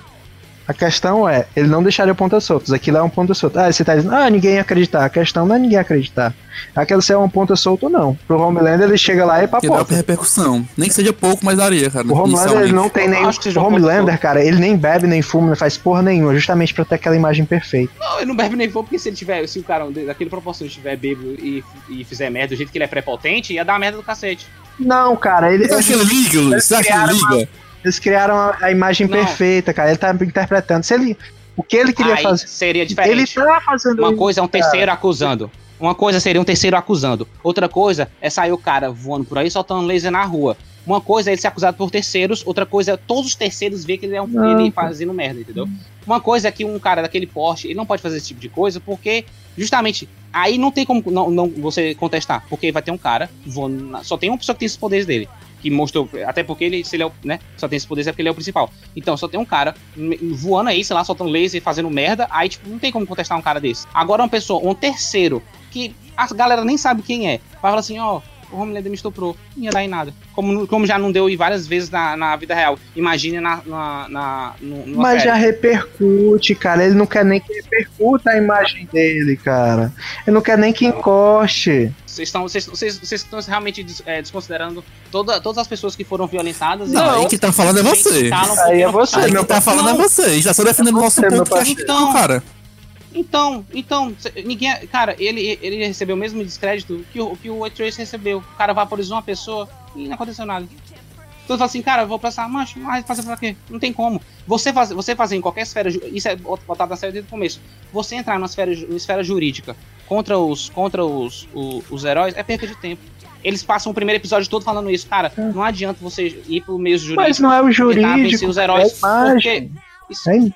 A questão é, ele não deixaria pontas soltas. Aquilo é um ponta solta. Ah, você tá dizendo, ah, ninguém ia acreditar. A questão não é ninguém acreditar. Aquilo se é uma ponta solta ou não. Pro Homelander, ele chega lá e Que dá papoca. repercussão. Nem que seja pouco, mas daria, cara. O Homelander ele não tem nem. acho que seja O ponto Homelander, cara, ele nem bebe, nem fuma, não faz porra nenhuma, justamente pra ter aquela imagem perfeita. Não, ele não bebe nem fogo, porque se ele tiver, se o cara daquele proporção estiver bêbado e, e fizer merda do jeito que ele é prepotente, ia dar merda do cacete. Não, cara, ele. Você acha que ele liga, Luiz? Você acha que ele liga? Eles criaram a, a imagem Não. perfeita, cara. Ele tá interpretando. Se ele. O que ele queria Aí fazer. seria Ele diferente. tá fazendo Uma coisa é um cara. terceiro acusando. Uma coisa seria um terceiro acusando. Outra coisa é sair o cara voando por aí soltando laser na rua. Uma coisa é ele ser acusado por terceiros, outra coisa é todos os terceiros ver que ele é um Não, ele cara. fazendo merda, entendeu? Uma coisa é que um cara daquele porte, ele não pode fazer esse tipo de coisa porque justamente aí não tem como não, não você contestar, porque vai ter um cara voando, na- só tem uma pessoa que tem esses poderes dele, que mostrou, até porque ele, se ele é o, né, só tem esses poderes é porque ele é o principal. Então só tem um cara voando aí, sei lá, soltando laser, fazendo merda, aí tipo, não tem como contestar um cara desse. Agora uma pessoa, um terceiro, que a galera nem sabe quem é, vai falar assim, ó, o Homelander me estuprou, não ia dar em nada. Como, como já não deu em várias vezes na, na vida real. Imagine na, na, na, no- numa Mas série. já repercute, cara. Ele não quer nem que repercuta a imagem dele, cara. Ele não quer nem que encoste. Vocês estão, vocês, vocês, vocês estão realmente des- é, desconsiderando toda, todas as pessoas que foram violentadas. Não, e- aí quem tá falando é você. Aí é você, Aí meu tá falando é você. Já só defendendo o nosso você, meu ponto que é então, cara. Então, então, ninguém. Cara, ele, ele recebeu o mesmo descrédito que o, que o Trace recebeu. O cara vaporizou uma pessoa e não aconteceu nada. Então fala assim, cara, eu vou passar, mas, mas fazer pra quê? Não tem como. Você, faz, você fazer em qualquer esfera. Isso é botado na série desde o começo. Você entrar numa esfera, numa esfera jurídica contra os, contra os, o- os heróis é perda de tempo. Eles passam o primeiro episódio todo falando isso. Cara, não adianta você ir pro meio jurídico. Mas não é o jurídico. os heróis. é a imagem. isso- É a imagem.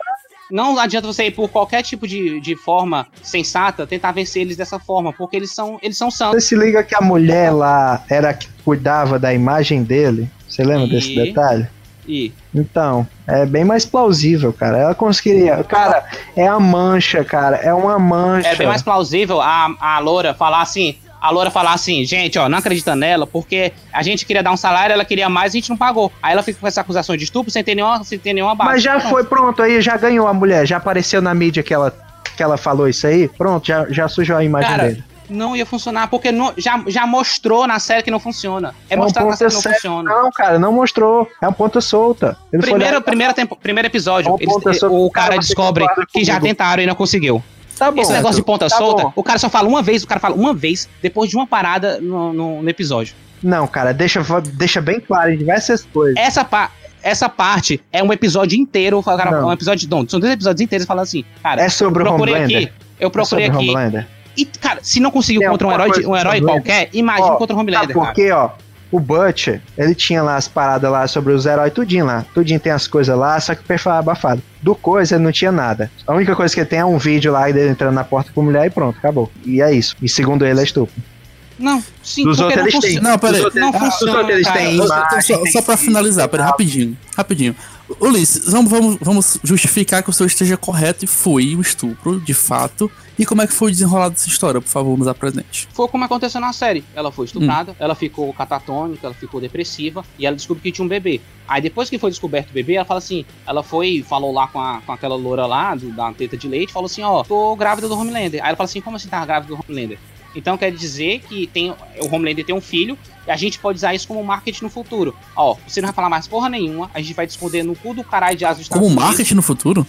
Não adianta você ir por qualquer tipo de, de forma sensata tentar vencer eles dessa forma, porque eles são, eles são santos. Você se liga que a mulher lá era a que cuidava da imagem dele? Você lembra E- desse detalhe? E Então, é bem mais plausível, cara. Ela conseguiria. Cara, é a mancha, cara. É uma mancha. é bem mais plausível a, a Loura falar assim. A Loura falar assim, gente, ó, não acredita nela, porque a gente queria dar um salário, ela queria mais, a gente não pagou. Aí ela fica com essa acusação de estupro sem ter nenhuma, sem ter nenhuma base. Mas já foi, pronto, aí já ganhou a mulher. Já apareceu na mídia que ela, que ela falou isso aí. Pronto, já, já sujou a imagem Cara, dele. não ia funcionar, porque não, já, já mostrou na série que não funciona. É um mostrado na série que não funciona. Não, cara, não mostrou. É um ponta solta. Ele Primeiro, primeira tempo, primeiro episódio, Uma eles- ponta solta, o cara descobre que que já tentaram e não conseguiu. Tá bom. Esse negócio de ponta Tá solta, bom. o cara só fala uma vez, o cara fala uma vez depois de uma parada no, no- no episódio. Não, cara, deixa, deixa bem claro em diversas coisas. Essa, pa essa parte é um episódio inteiro, cara, um episódio, não, são dois episódios inteiros falando assim, cara, É sobre eu o procurei aqui, eu procurei é sobre o aqui, Homelander. e cara, se não conseguiu contra um herói, um herói qualquer, imagina Ó, contra o Homelander, por cara. quê, ó? O Butcher, ele tinha lá as paradas lá sobre os heróis, tudinho lá. Tudinho tem as coisas lá, só que o perfil é abafado. Do coisa, ele não tinha nada. A única coisa que ele tem é um vídeo lá dele entrando na porta com mulher e pronto, acabou. E é isso. E segundo ele, é estupro. Não, sim, Dos outros não eles têm. funciona. Não, peraí. Não ah, dos funciona, outros eles cara. têm Só- só, pra finalizar, peraí, tal. rapidinho, rapidinho. Ulisses, vamos, vamos, vamos justificar que o senhor esteja correto e foi o estupro, de fato. E como é que foi o desenrolar dessa história, por favor, nos apresente. Foi como aconteceu na série. Ela foi Hum. estuprada, ela ficou catatônica, ela ficou depressiva e ela descobriu que tinha um bebê. Aí depois que foi descoberto o bebê, ela fala assim: ela foi, falou lá com, a, com aquela loura lá, do- da teta de leite, falou assim: ó, tô grávida do Homelander. Aí ela fala assim: como assim tá grávida do Homelander? Então quer dizer que tem, o Homelander tem um filho e a gente pode usar isso como marketing no futuro. Ó, você não vai falar mais porra nenhuma, a gente vai te esconder no cu do caralho de asa dos Estados Como Unidos marketing no futuro?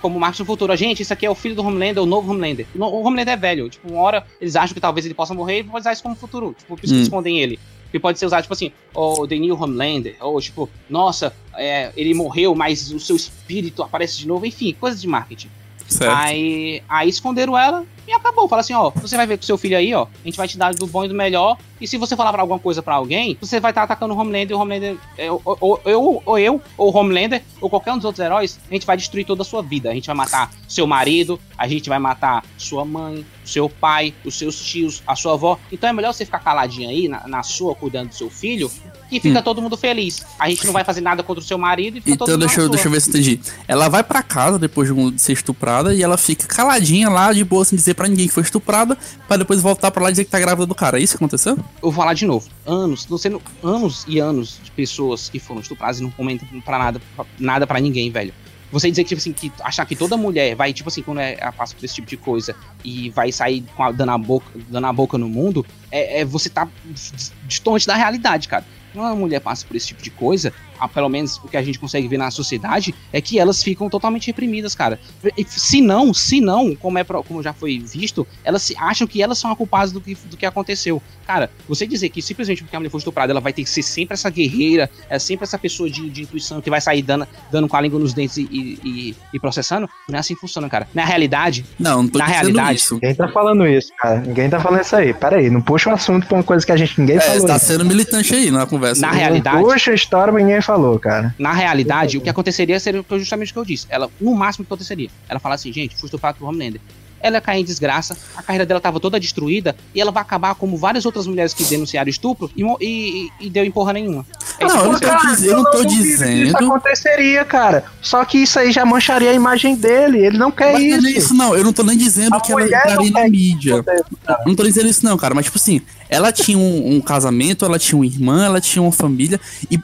como marketing no futuro. Gente, isso aqui é o filho do Homelander, o novo Homelander. O Homelander é velho. Tipo, uma hora eles acham que talvez ele possa morrer e pode usar isso como futuro. Tipo, por isso que Hum. escondem ele. Que pode ser usado, tipo assim, o The New Homelander. Ou, tipo, nossa, é, ele morreu, mas o seu espírito aparece de novo. Enfim, coisas de marketing. Certo. Aí, aí esconderam ela e acabou. Fala assim, ó, você vai ver com seu filho aí, ó. A gente vai te dar do bom e do melhor. E se você falar pra alguma coisa pra alguém, você vai estar atacando o Homelander e o Homelander. é, Ou, ou- eu, ou eu, ou o Homelander, ou qualquer um dos outros heróis, a gente vai destruir toda a sua vida. A gente vai matar seu marido, a gente vai matar sua mãe, seu pai, os seus tios, a sua avó. Então é melhor você ficar caladinho aí, na, na sua, cuidando do seu filho, que fica todo mundo feliz. A gente não vai fazer nada contra o seu marido e fica todo Então mundo deixa, eu- deixa eu ver se eu entendi. Ela vai pra casa depois de de ser estuprada e ela fica caladinha lá, de boa, sem dizer pra ninguém que foi estuprada, pra depois voltar pra lá e dizer que tá grávida do cara. É isso que aconteceu? eu vou falar de novo. Anos, não sendo anos e anos de pessoas que foram estupradas e não comentam pra nada, nada para ninguém, velho. Você dizer que, tipo assim, que achar que toda mulher vai, tipo assim, quando é, ela passa por esse tipo de coisa e vai sair com a, dando, a boca, dando a boca no mundo, é, é você tá dis- distante da realidade, cara. Quando uma mulher passa por esse tipo de coisa, ah, pelo menos o que a gente consegue ver na sociedade, é que elas ficam totalmente reprimidas, cara. E Se não, se não, como, é, como já foi visto, elas se acham que elas são a culpadas do que, do que aconteceu. Cara, você dizer que simplesmente porque a mulher foi estuprada, ela vai ter que ser sempre essa guerreira, é sempre essa pessoa de, de intuição que vai sair dando, dando com a língua nos dentes e, e, e- processando, não é assim que funciona, cara. Na realidade, Não, não tô Na realidade, isso. Ninguém tá falando isso, cara. Ninguém tá falando isso aí. Pera aí, não puxa o assunto pra uma coisa que a gente ninguém É, falou. você tá né? sendo militante aí na conversa. Na Não realidade- Puxa a história, mas ninguém falou, cara. Na realidade, o que aconteceria seria justamente o que eu disse. Ela, no máximo, o que aconteceria? Ela fala assim, gente, fui estuprado por Homelander. Ela ia cair em desgraça, a carreira dela tava toda destruída, e ela vai acabar como várias outras mulheres que denunciaram estupro e, e, e- deu em porra nenhuma. É Não, eu não tô, diz- eu não tô que Isso dizendo. aconteceria, cara. Só que isso aí já mancharia a imagem dele. Ele não quer Mas não é isso. nem isso, não. Eu não tô nem dizendo A que ela não estaria na mídia. Eu Não tô dizendo isso, não, cara. Mas, tipo assim, ela tinha um, um casamento, ela tinha uma irmã, ela tinha uma família. E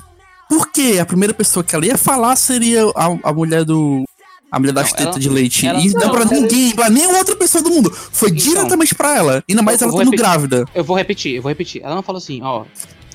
por que a primeira pessoa que ela ia falar seria a, a mulher do. A mulher das tetas de leite. ela- e não não, pra ninguém, pra nenhuma outra pessoa do mundo. Foi Então. diretamente pra ela. Ainda mais ela estando grávida. Eu vou repetir, eu vou repetir. Ela não falou assim, ó,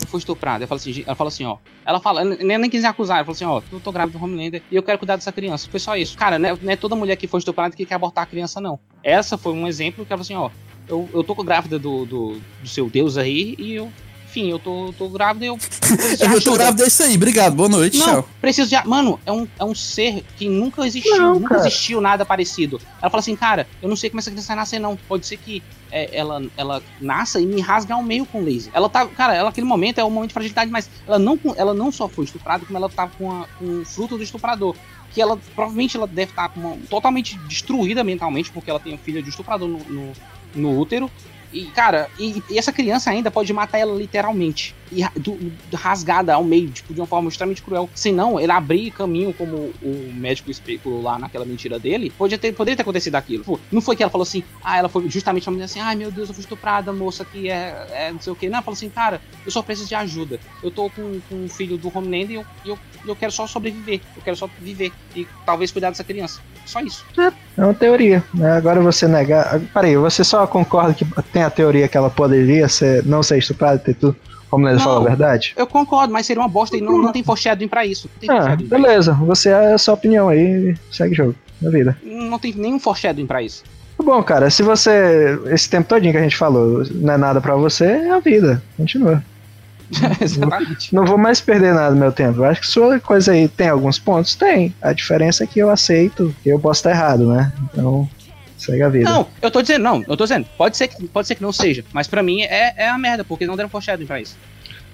eu fui estuprada. Ela falou assim, ela falou assim, ó. Ela fala, nem, nem quis acusar, ela falou assim, ó, eu tô grávida do Homelander e eu quero cuidar dessa criança. Foi só isso. Cara, não é, não é toda mulher que foi estuprada que quer abortar a criança, não. Essa foi um exemplo que ela falou assim, ó, eu, eu tô grávida do, do, do seu Deus aí e eu. Enfim, eu tô, tô grávida e eu. Eu tô grávida, é isso aí. Obrigado, boa noite, Não, tchau. preciso de. Mano, é um, é um ser que nunca existiu, Não, nunca cara. existiu nada parecido. Ela fala assim, cara, eu não sei como essa criança vai nascer, não. Pode ser que é, ela, ela nasça e me rasgue ao meio com laser. Ela tá. Cara, ela aquele momento é um momento de fragilidade, mas ela não, ela não só foi estuprada, como ela tava com, a, com o fruto do estuprador. Que ela provavelmente ela deve estar com uma- totalmente destruída mentalmente, porque ela tem um filho de estuprador no, no, no útero. E, cara, e, e essa criança ainda pode matar ela literalmente. E do- do- rasgada ao meio, tipo, de uma forma extremamente cruel. Se não, ele abrir caminho, como o médico especulou lá naquela mentira dele, podia ter, poderia ter acontecido aquilo. Pô, não foi que ela falou assim, ah, ela foi justamente uma mulher assim, ai meu Deus, eu fui estuprada, moça, que é, é não sei o que. Não, ela falou assim, cara, eu só preciso de ajuda. Eu tô com, com um filho do Homelander e eu, eu, eu quero só sobreviver. Eu quero só viver. E talvez cuidar dessa criança. Só isso. É uma teoria. né? Agora você negar. Peraí, você só concorda que tem a teoria que ela poderia ser, não ser estuprada e ter tudo. Como ele Não. falou a verdade? Eu concordo, mas seria uma bosta e não, não tem foreshadowing pra isso. Tem Ah, isso. beleza. Você é a sua opinião aí. Segue o jogo. Na vida. Não tem nenhum foreshadowing pra isso. Tá Bom, cara, se você. Esse tempo todinho que a gente falou não é nada pra você, é a vida. Continua. Exatamente. Não vou mais perder nada do meu tempo. Eu acho que sua coisa aí tem alguns pontos? Tem. A diferença é que eu aceito que eu posso estar errado, né? Então, segue a vida. Não, eu tô dizendo, não, eu tô dizendo, pode ser que, pode ser que não seja, mas pra mim é, é a merda, porque não deram foreshadowing pra isso.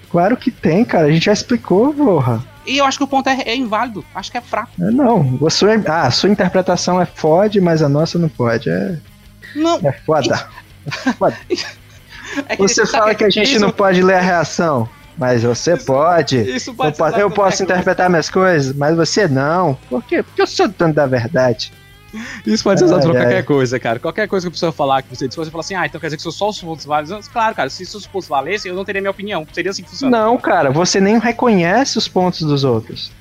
Claro que tem, cara. A gente já explicou, porra. E eu acho que o ponto é, é inválido, acho que é fraco. É, Não, a sua, ah, a sua interpretação é fode, mas a nossa não pode. É, Não, é foda. é que Você fala que a gente isso- não pode ler a reação, mas você pode. Isso Eu, pode po- ser eu posso interpretar minhas coisas, mas você não. Por quê? Porque eu sou dono da verdade. Isso pode ser usado pra Ai, ai. qualquer coisa, cara. Qualquer coisa que a pessoa falar que você disse, você fala assim, ah, então quer dizer que são só os pontos válidos. Claro, cara, se os pontos valessem, eu não teria minha opinião. Seria assim que funciona. Não, cara, você nem reconhece os pontos dos outros.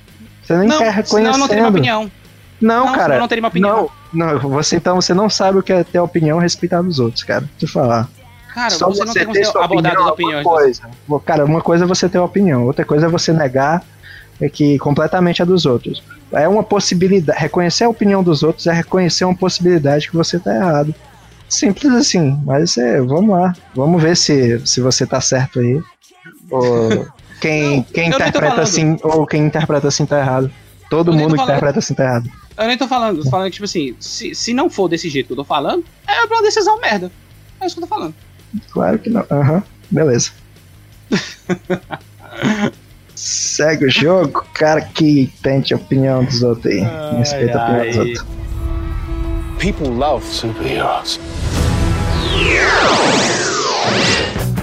Você nem não, quer senão eu não teria minha opinião. Não, Não, cara. eu não teria minha opinião. Não, não, você então você não sabe o que é ter opinião respeitar dos outros, cara. Deixa eu falar. Cara, Só você não tem como abordado opinião as é opiniões. Uma coisa. Cara, uma coisa é você ter opinião, outra coisa é você negar é que completamente a dos outros. É uma possibilidade. Reconhecer a opinião dos outros é reconhecer uma possibilidade que você tá errado. Simples assim. Mas é, vamos lá. Vamos ver se, se você tá certo aí. Ou quem, Não, quem interpreta assim, ou quem interpreta assim tá errado. Todo Eu mundo que falando. interpreta assim tá errado. Eu nem tô falando, tô falando que, tipo assim, se, se não for desse jeito que eu tô falando, é uma decisão merda. É isso que eu tô falando. Claro que não. Aham, beleza. Segue o jogo, cara que tente a opinião dos outros aí. Respeita a opinião dos outros. People love superheroes. Can't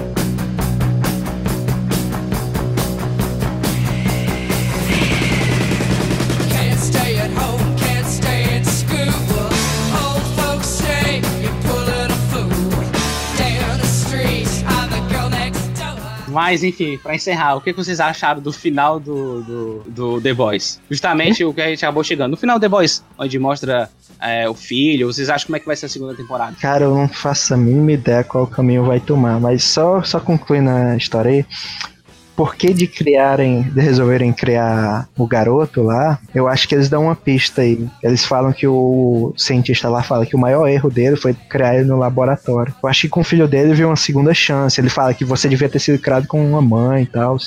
Mas, enfim, pra encerrar, o que que vocês acharam do final do, do, do The Boys? Justamente o que a gente acabou chegando. No final do The Boys, onde mostra é, o filho, vocês acham como é que vai ser a segunda temporada? Cara, eu não faço a mínima ideia qual caminho vai tomar, mas só, só concluindo a história aí. Por que de criarem, de resolverem criar o garoto lá, eu acho que eles dão uma pista aí. Eles falam que o cientista lá fala que o maior erro dele foi criar ele no laboratório. Eu acho que com o filho dele viu uma segunda chance. Ele fala que você devia ter sido criado com uma mãe e tal.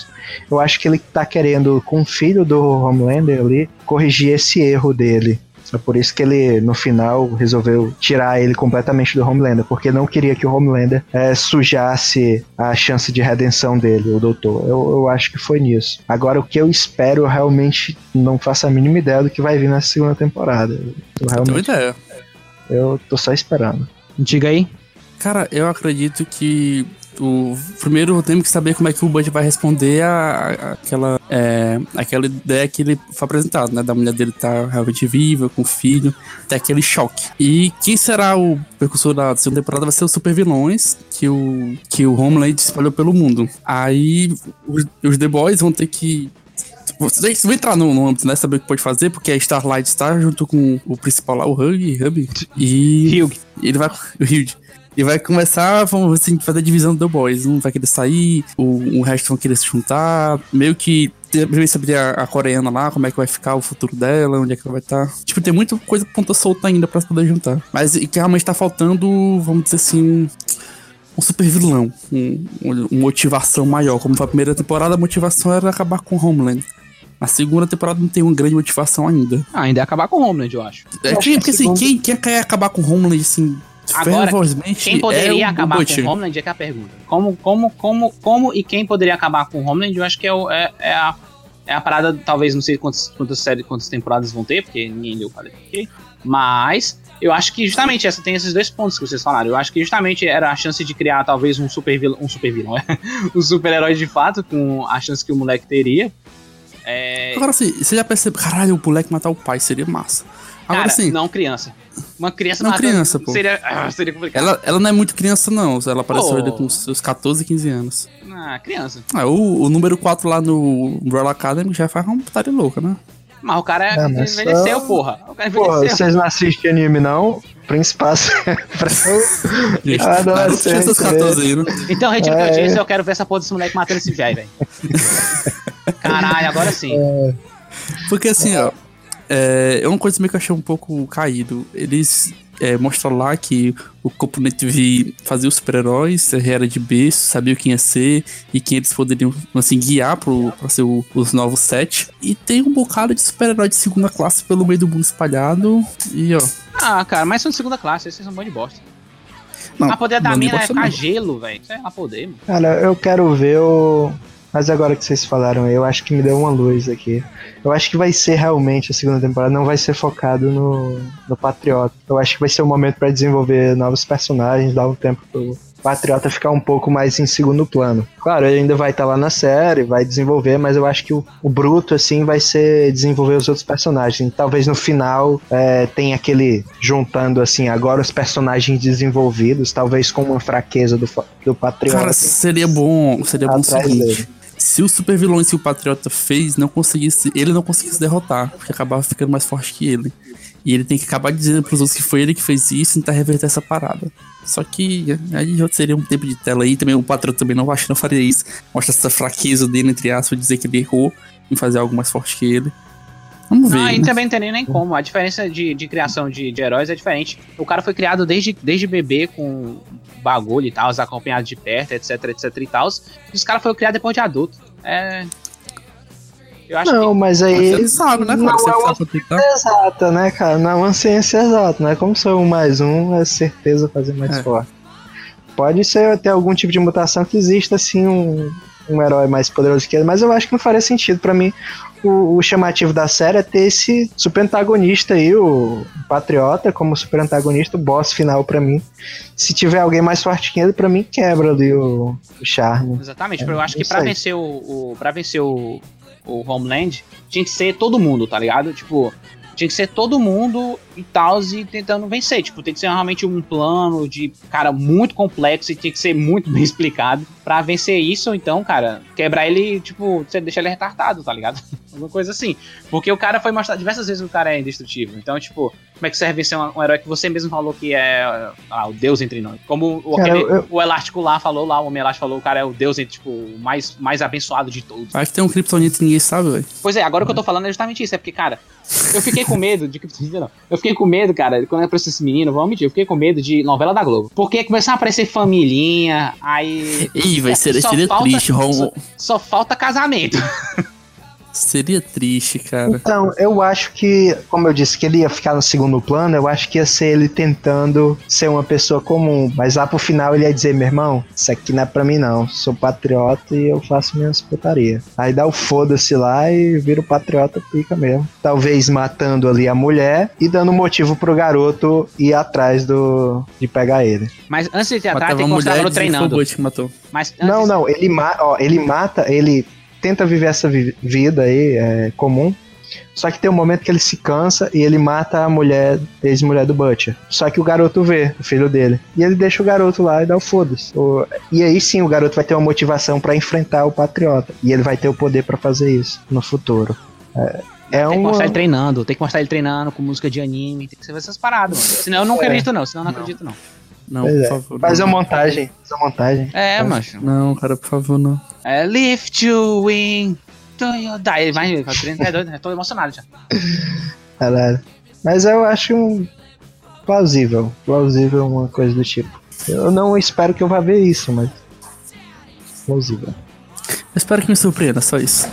Eu acho que ele tá querendo, com o filho do Homelander ali, corrigir esse erro dele. É por isso que ele, no final, resolveu tirar ele completamente do Homelander, porque não queria que o Homelander eh, sujasse a chance de redenção dele, o doutor. Eu, eu acho que foi nisso. Agora, o que eu espero, eu realmente não faço a mínima ideia do que vai vir na segunda temporada. Eu, Tenho realmente, ideia. eu tô só esperando. Diga aí. Cara, eu acredito que o primeiro temos que saber como é que o Bud vai responder a, a- aquela é, aquela ideia que ele foi apresentado, né? Da mulher dele estar realmente viva, com o filho, tem aquele choque. E quem será o precursor da segunda temporada vai ser os super vilões que o, que o Homeland espalhou pelo mundo. Aí os, os The Boys vão ter que vocês vão entrar no, no âmbito, né? Saber o que pode fazer, porque a Starlight está junto com o principal lá, o Hug, Hub. E. Hugh. Ele vai. O Hugh. E vai começar, vamos assim, fazer a divisão do The Boys. Um vai querer sair, o, o resto vão querer se juntar. Meio que ver sobre a, a coreana lá, como é que vai ficar o futuro dela, onde é que ela vai estar. Tipo, tem muita coisa ponta solta ainda pra poder juntar. Mas e que realmente tá faltando, vamos dizer assim, um, um super vilão. Um, um- uma motivação maior. Como foi a primeira temporada, a motivação era acabar com o Homeland. Na segunda temporada não tem uma grande motivação ainda. Ah, ainda é acabar com o Homeland, eu acho. É, que porque assim, quem, quem quer acabar com o Homeland, assim, Agora, Quem poderia é acabar Butcher. com o Homeland é que é a pergunta. Como, como, como, como e quem poderia acabar com o Homeland, eu acho que é, o- é, é a, é a parada, talvez, não sei quantas, quantas séries, quantas temporadas vão ter, porque ninguém leu o quadrinho aqui. Mas eu acho que justamente essa tem esses dois pontos que vocês falaram. Eu acho que justamente era a chance de criar talvez um super vilão, um super vilão, um super herói de fato, com a chance que o moleque teria. É, Agora assim, você já percebe, caralho, o moleque matar o pai seria massa. Agora cara, sim, não criança. Uma criança Não, matando- criança, pô. Seria, ah, seria complicado. ela, ela não é muito criança, não. Ela apareceu ali com seus 14, 15 anos. Ah, criança. Ah, o, o número 4 lá no Umbrella Academy já faz uma putaria louca, né? Mas o cara Ah, mas envelheceu, só- porra. O cara envelheceu. vocês não assistem anime, não? Não, é sério, 14 aí, né? Então, retiro o que eu É. disse, eu quero ver essa porra desse moleque matando esse velho, velho. Caralho, agora sim. Porque assim, ó, é, é uma coisa meio que eu achei um pouco caído. Eles é, mostram lá que o componente V fazia os super-heróis, era de berço, sabia quem ia ser e quem eles poderiam assim, guiar pro, pra ser o- os novos sete. E tem um bocado de super-herói de segunda classe pelo meio do mundo espalhado. E ó. Ah, cara, mas são de segunda classe, esses são bom de bosta. Não, a poder da mina é gosto ficar não. gelo, velho. Isso é lá poder, mano. Cara, eu quero ver o. Mas agora que vocês falaram eu acho que me deu uma luz aqui. Eu acho que vai ser realmente a segunda temporada, não vai ser focado no, no Patriota. Eu acho que vai ser um momento pra desenvolver novos personagens, dar um tempo pro Patriota ficar um pouco mais em segundo plano. Claro, ele ainda vai estar lá na série, vai desenvolver, mas eu acho que o, o bruto, assim, vai ser desenvolver os outros personagens. Talvez no final é, tenha aquele juntando, assim, agora os personagens desenvolvidos, talvez com uma fraqueza do, do Patriota. Cara, seria bom. Seria bom o seguinte. dele. Se os super vilões que o Patriota fez não conseguisse, ele não conseguisse derrotar, porque acabava ficando mais forte que ele. E ele tem que acabar dizendo pros outros que foi ele que fez isso e tentar reverter essa parada. Só que aí já seria um tempo de tela aí. Também o Patriota também não acho que não faria isso. Mostra essa fraqueza dele, entre aspas, dizer que ele errou em fazer algo mais forte que ele. Vamos ver. Não, aí né? também não tem nem como. A diferença de, de criação de, de heróis é diferente. O cara foi criado desde, desde bebê com bagulho e tal, acompanhado de perto, etc, etc e tal. E os caras foram criados depois de adulto. É. Eu acho Não, mas Mas aí. Você sabe, né? Não Você é uma ciência exata, né, cara? Não é uma ciência exata, né? Como sou um mais um, é certeza fazer mais É. forte. Pode ser até algum tipo de mutação que exista, assim, um, um herói mais poderoso que ele, mas eu acho que não faria sentido pra mim. O, o chamativo da série é ter esse super antagonista aí, o Patriota, como super antagonista, o boss final pra mim. Se tiver alguém mais forte que ele, pra mim quebra ali o, o charme. Exatamente, É, eu acho que isso pra aí. vencer o, o para vencer o, o Homeland tinha que ser todo mundo, tá ligado? Tipo, Tinha que ser todo mundo e tal, e tentando vencer. Tipo, tem que ser realmente um plano de, cara, muito complexo e tinha que ser muito bem explicado pra vencer isso. Então, cara, quebrar ele, tipo, você deixa ele retardado, tá ligado? Alguma coisa assim. Porque o cara foi mostrado diversas vezes que o cara é indestrutível. Então, tipo, como é que serve ser um, um herói que você mesmo falou que é ah, o deus entre nós? Como o, Cara, aquele- eu- o Elástico lá falou, lá, o Homem Elástico falou, o cara é o deus entre, tipo, o mais, mais abençoado de todos. Acho que tem um Kryptonita que ninguém sabe, velho. Pois é, agora o que eu tô falando é justamente isso. É porque, cara, eu fiquei com medo de. não. Eu fiquei com medo, cara, quando eu apareceu esse menino, vamos mentir, eu fiquei com medo de novela da Globo. Porque começou a aparecer familhinha, aí. Ih, vai ser, Só seria falta- triste, Ron. Só, só falta casamento. Seria triste, cara. Então, eu acho que, como eu disse, que ele ia ficar no segundo plano, eu acho que ia ser ele tentando ser uma pessoa comum. Mas lá pro final ele ia dizer, meu irmão, isso aqui não é pra mim não. Sou patriota e eu faço minhas putaria. Aí dá o foda-se lá e vira o patriota pica mesmo. Talvez matando ali a mulher e dando motivo pro garoto ir atrás do de pegar ele. Mas antes de ir atrás, Matava tem que mostrar e o treinando. Mas antes, Não, não, ele, ma ó, ele mata, ele tenta viver essa vi- vida aí, é, comum. Só que tem um momento que ele se cansa e ele mata a mulher, ex-mulher do Butcher. Só que o garoto vê, o filho dele. E ele deixa o garoto lá e dá o foda-se. O- E aí sim o garoto vai ter uma motivação pra enfrentar o patriota. E ele vai ter o poder pra fazer isso no futuro. É, é Tem que uma... mostrar ele treinando, tem que mostrar ele treinando com música de anime, tem que ser essas paradas, mano. Senão eu não É. acredito, não. Senão eu não acredito, não. Não, Pois por é. favor. Faz não. uma montagem. Faz uma montagem. É, macho. Não, cara, por favor, não. É, lift you wing. Ele vai, é doido? Tô emocionado já. Caralho. Mas eu acho um plausível. Plausível uma coisa do tipo. Eu não espero que eu vá ver isso, mas. Plausível. Eu espero que me surpreenda, só isso.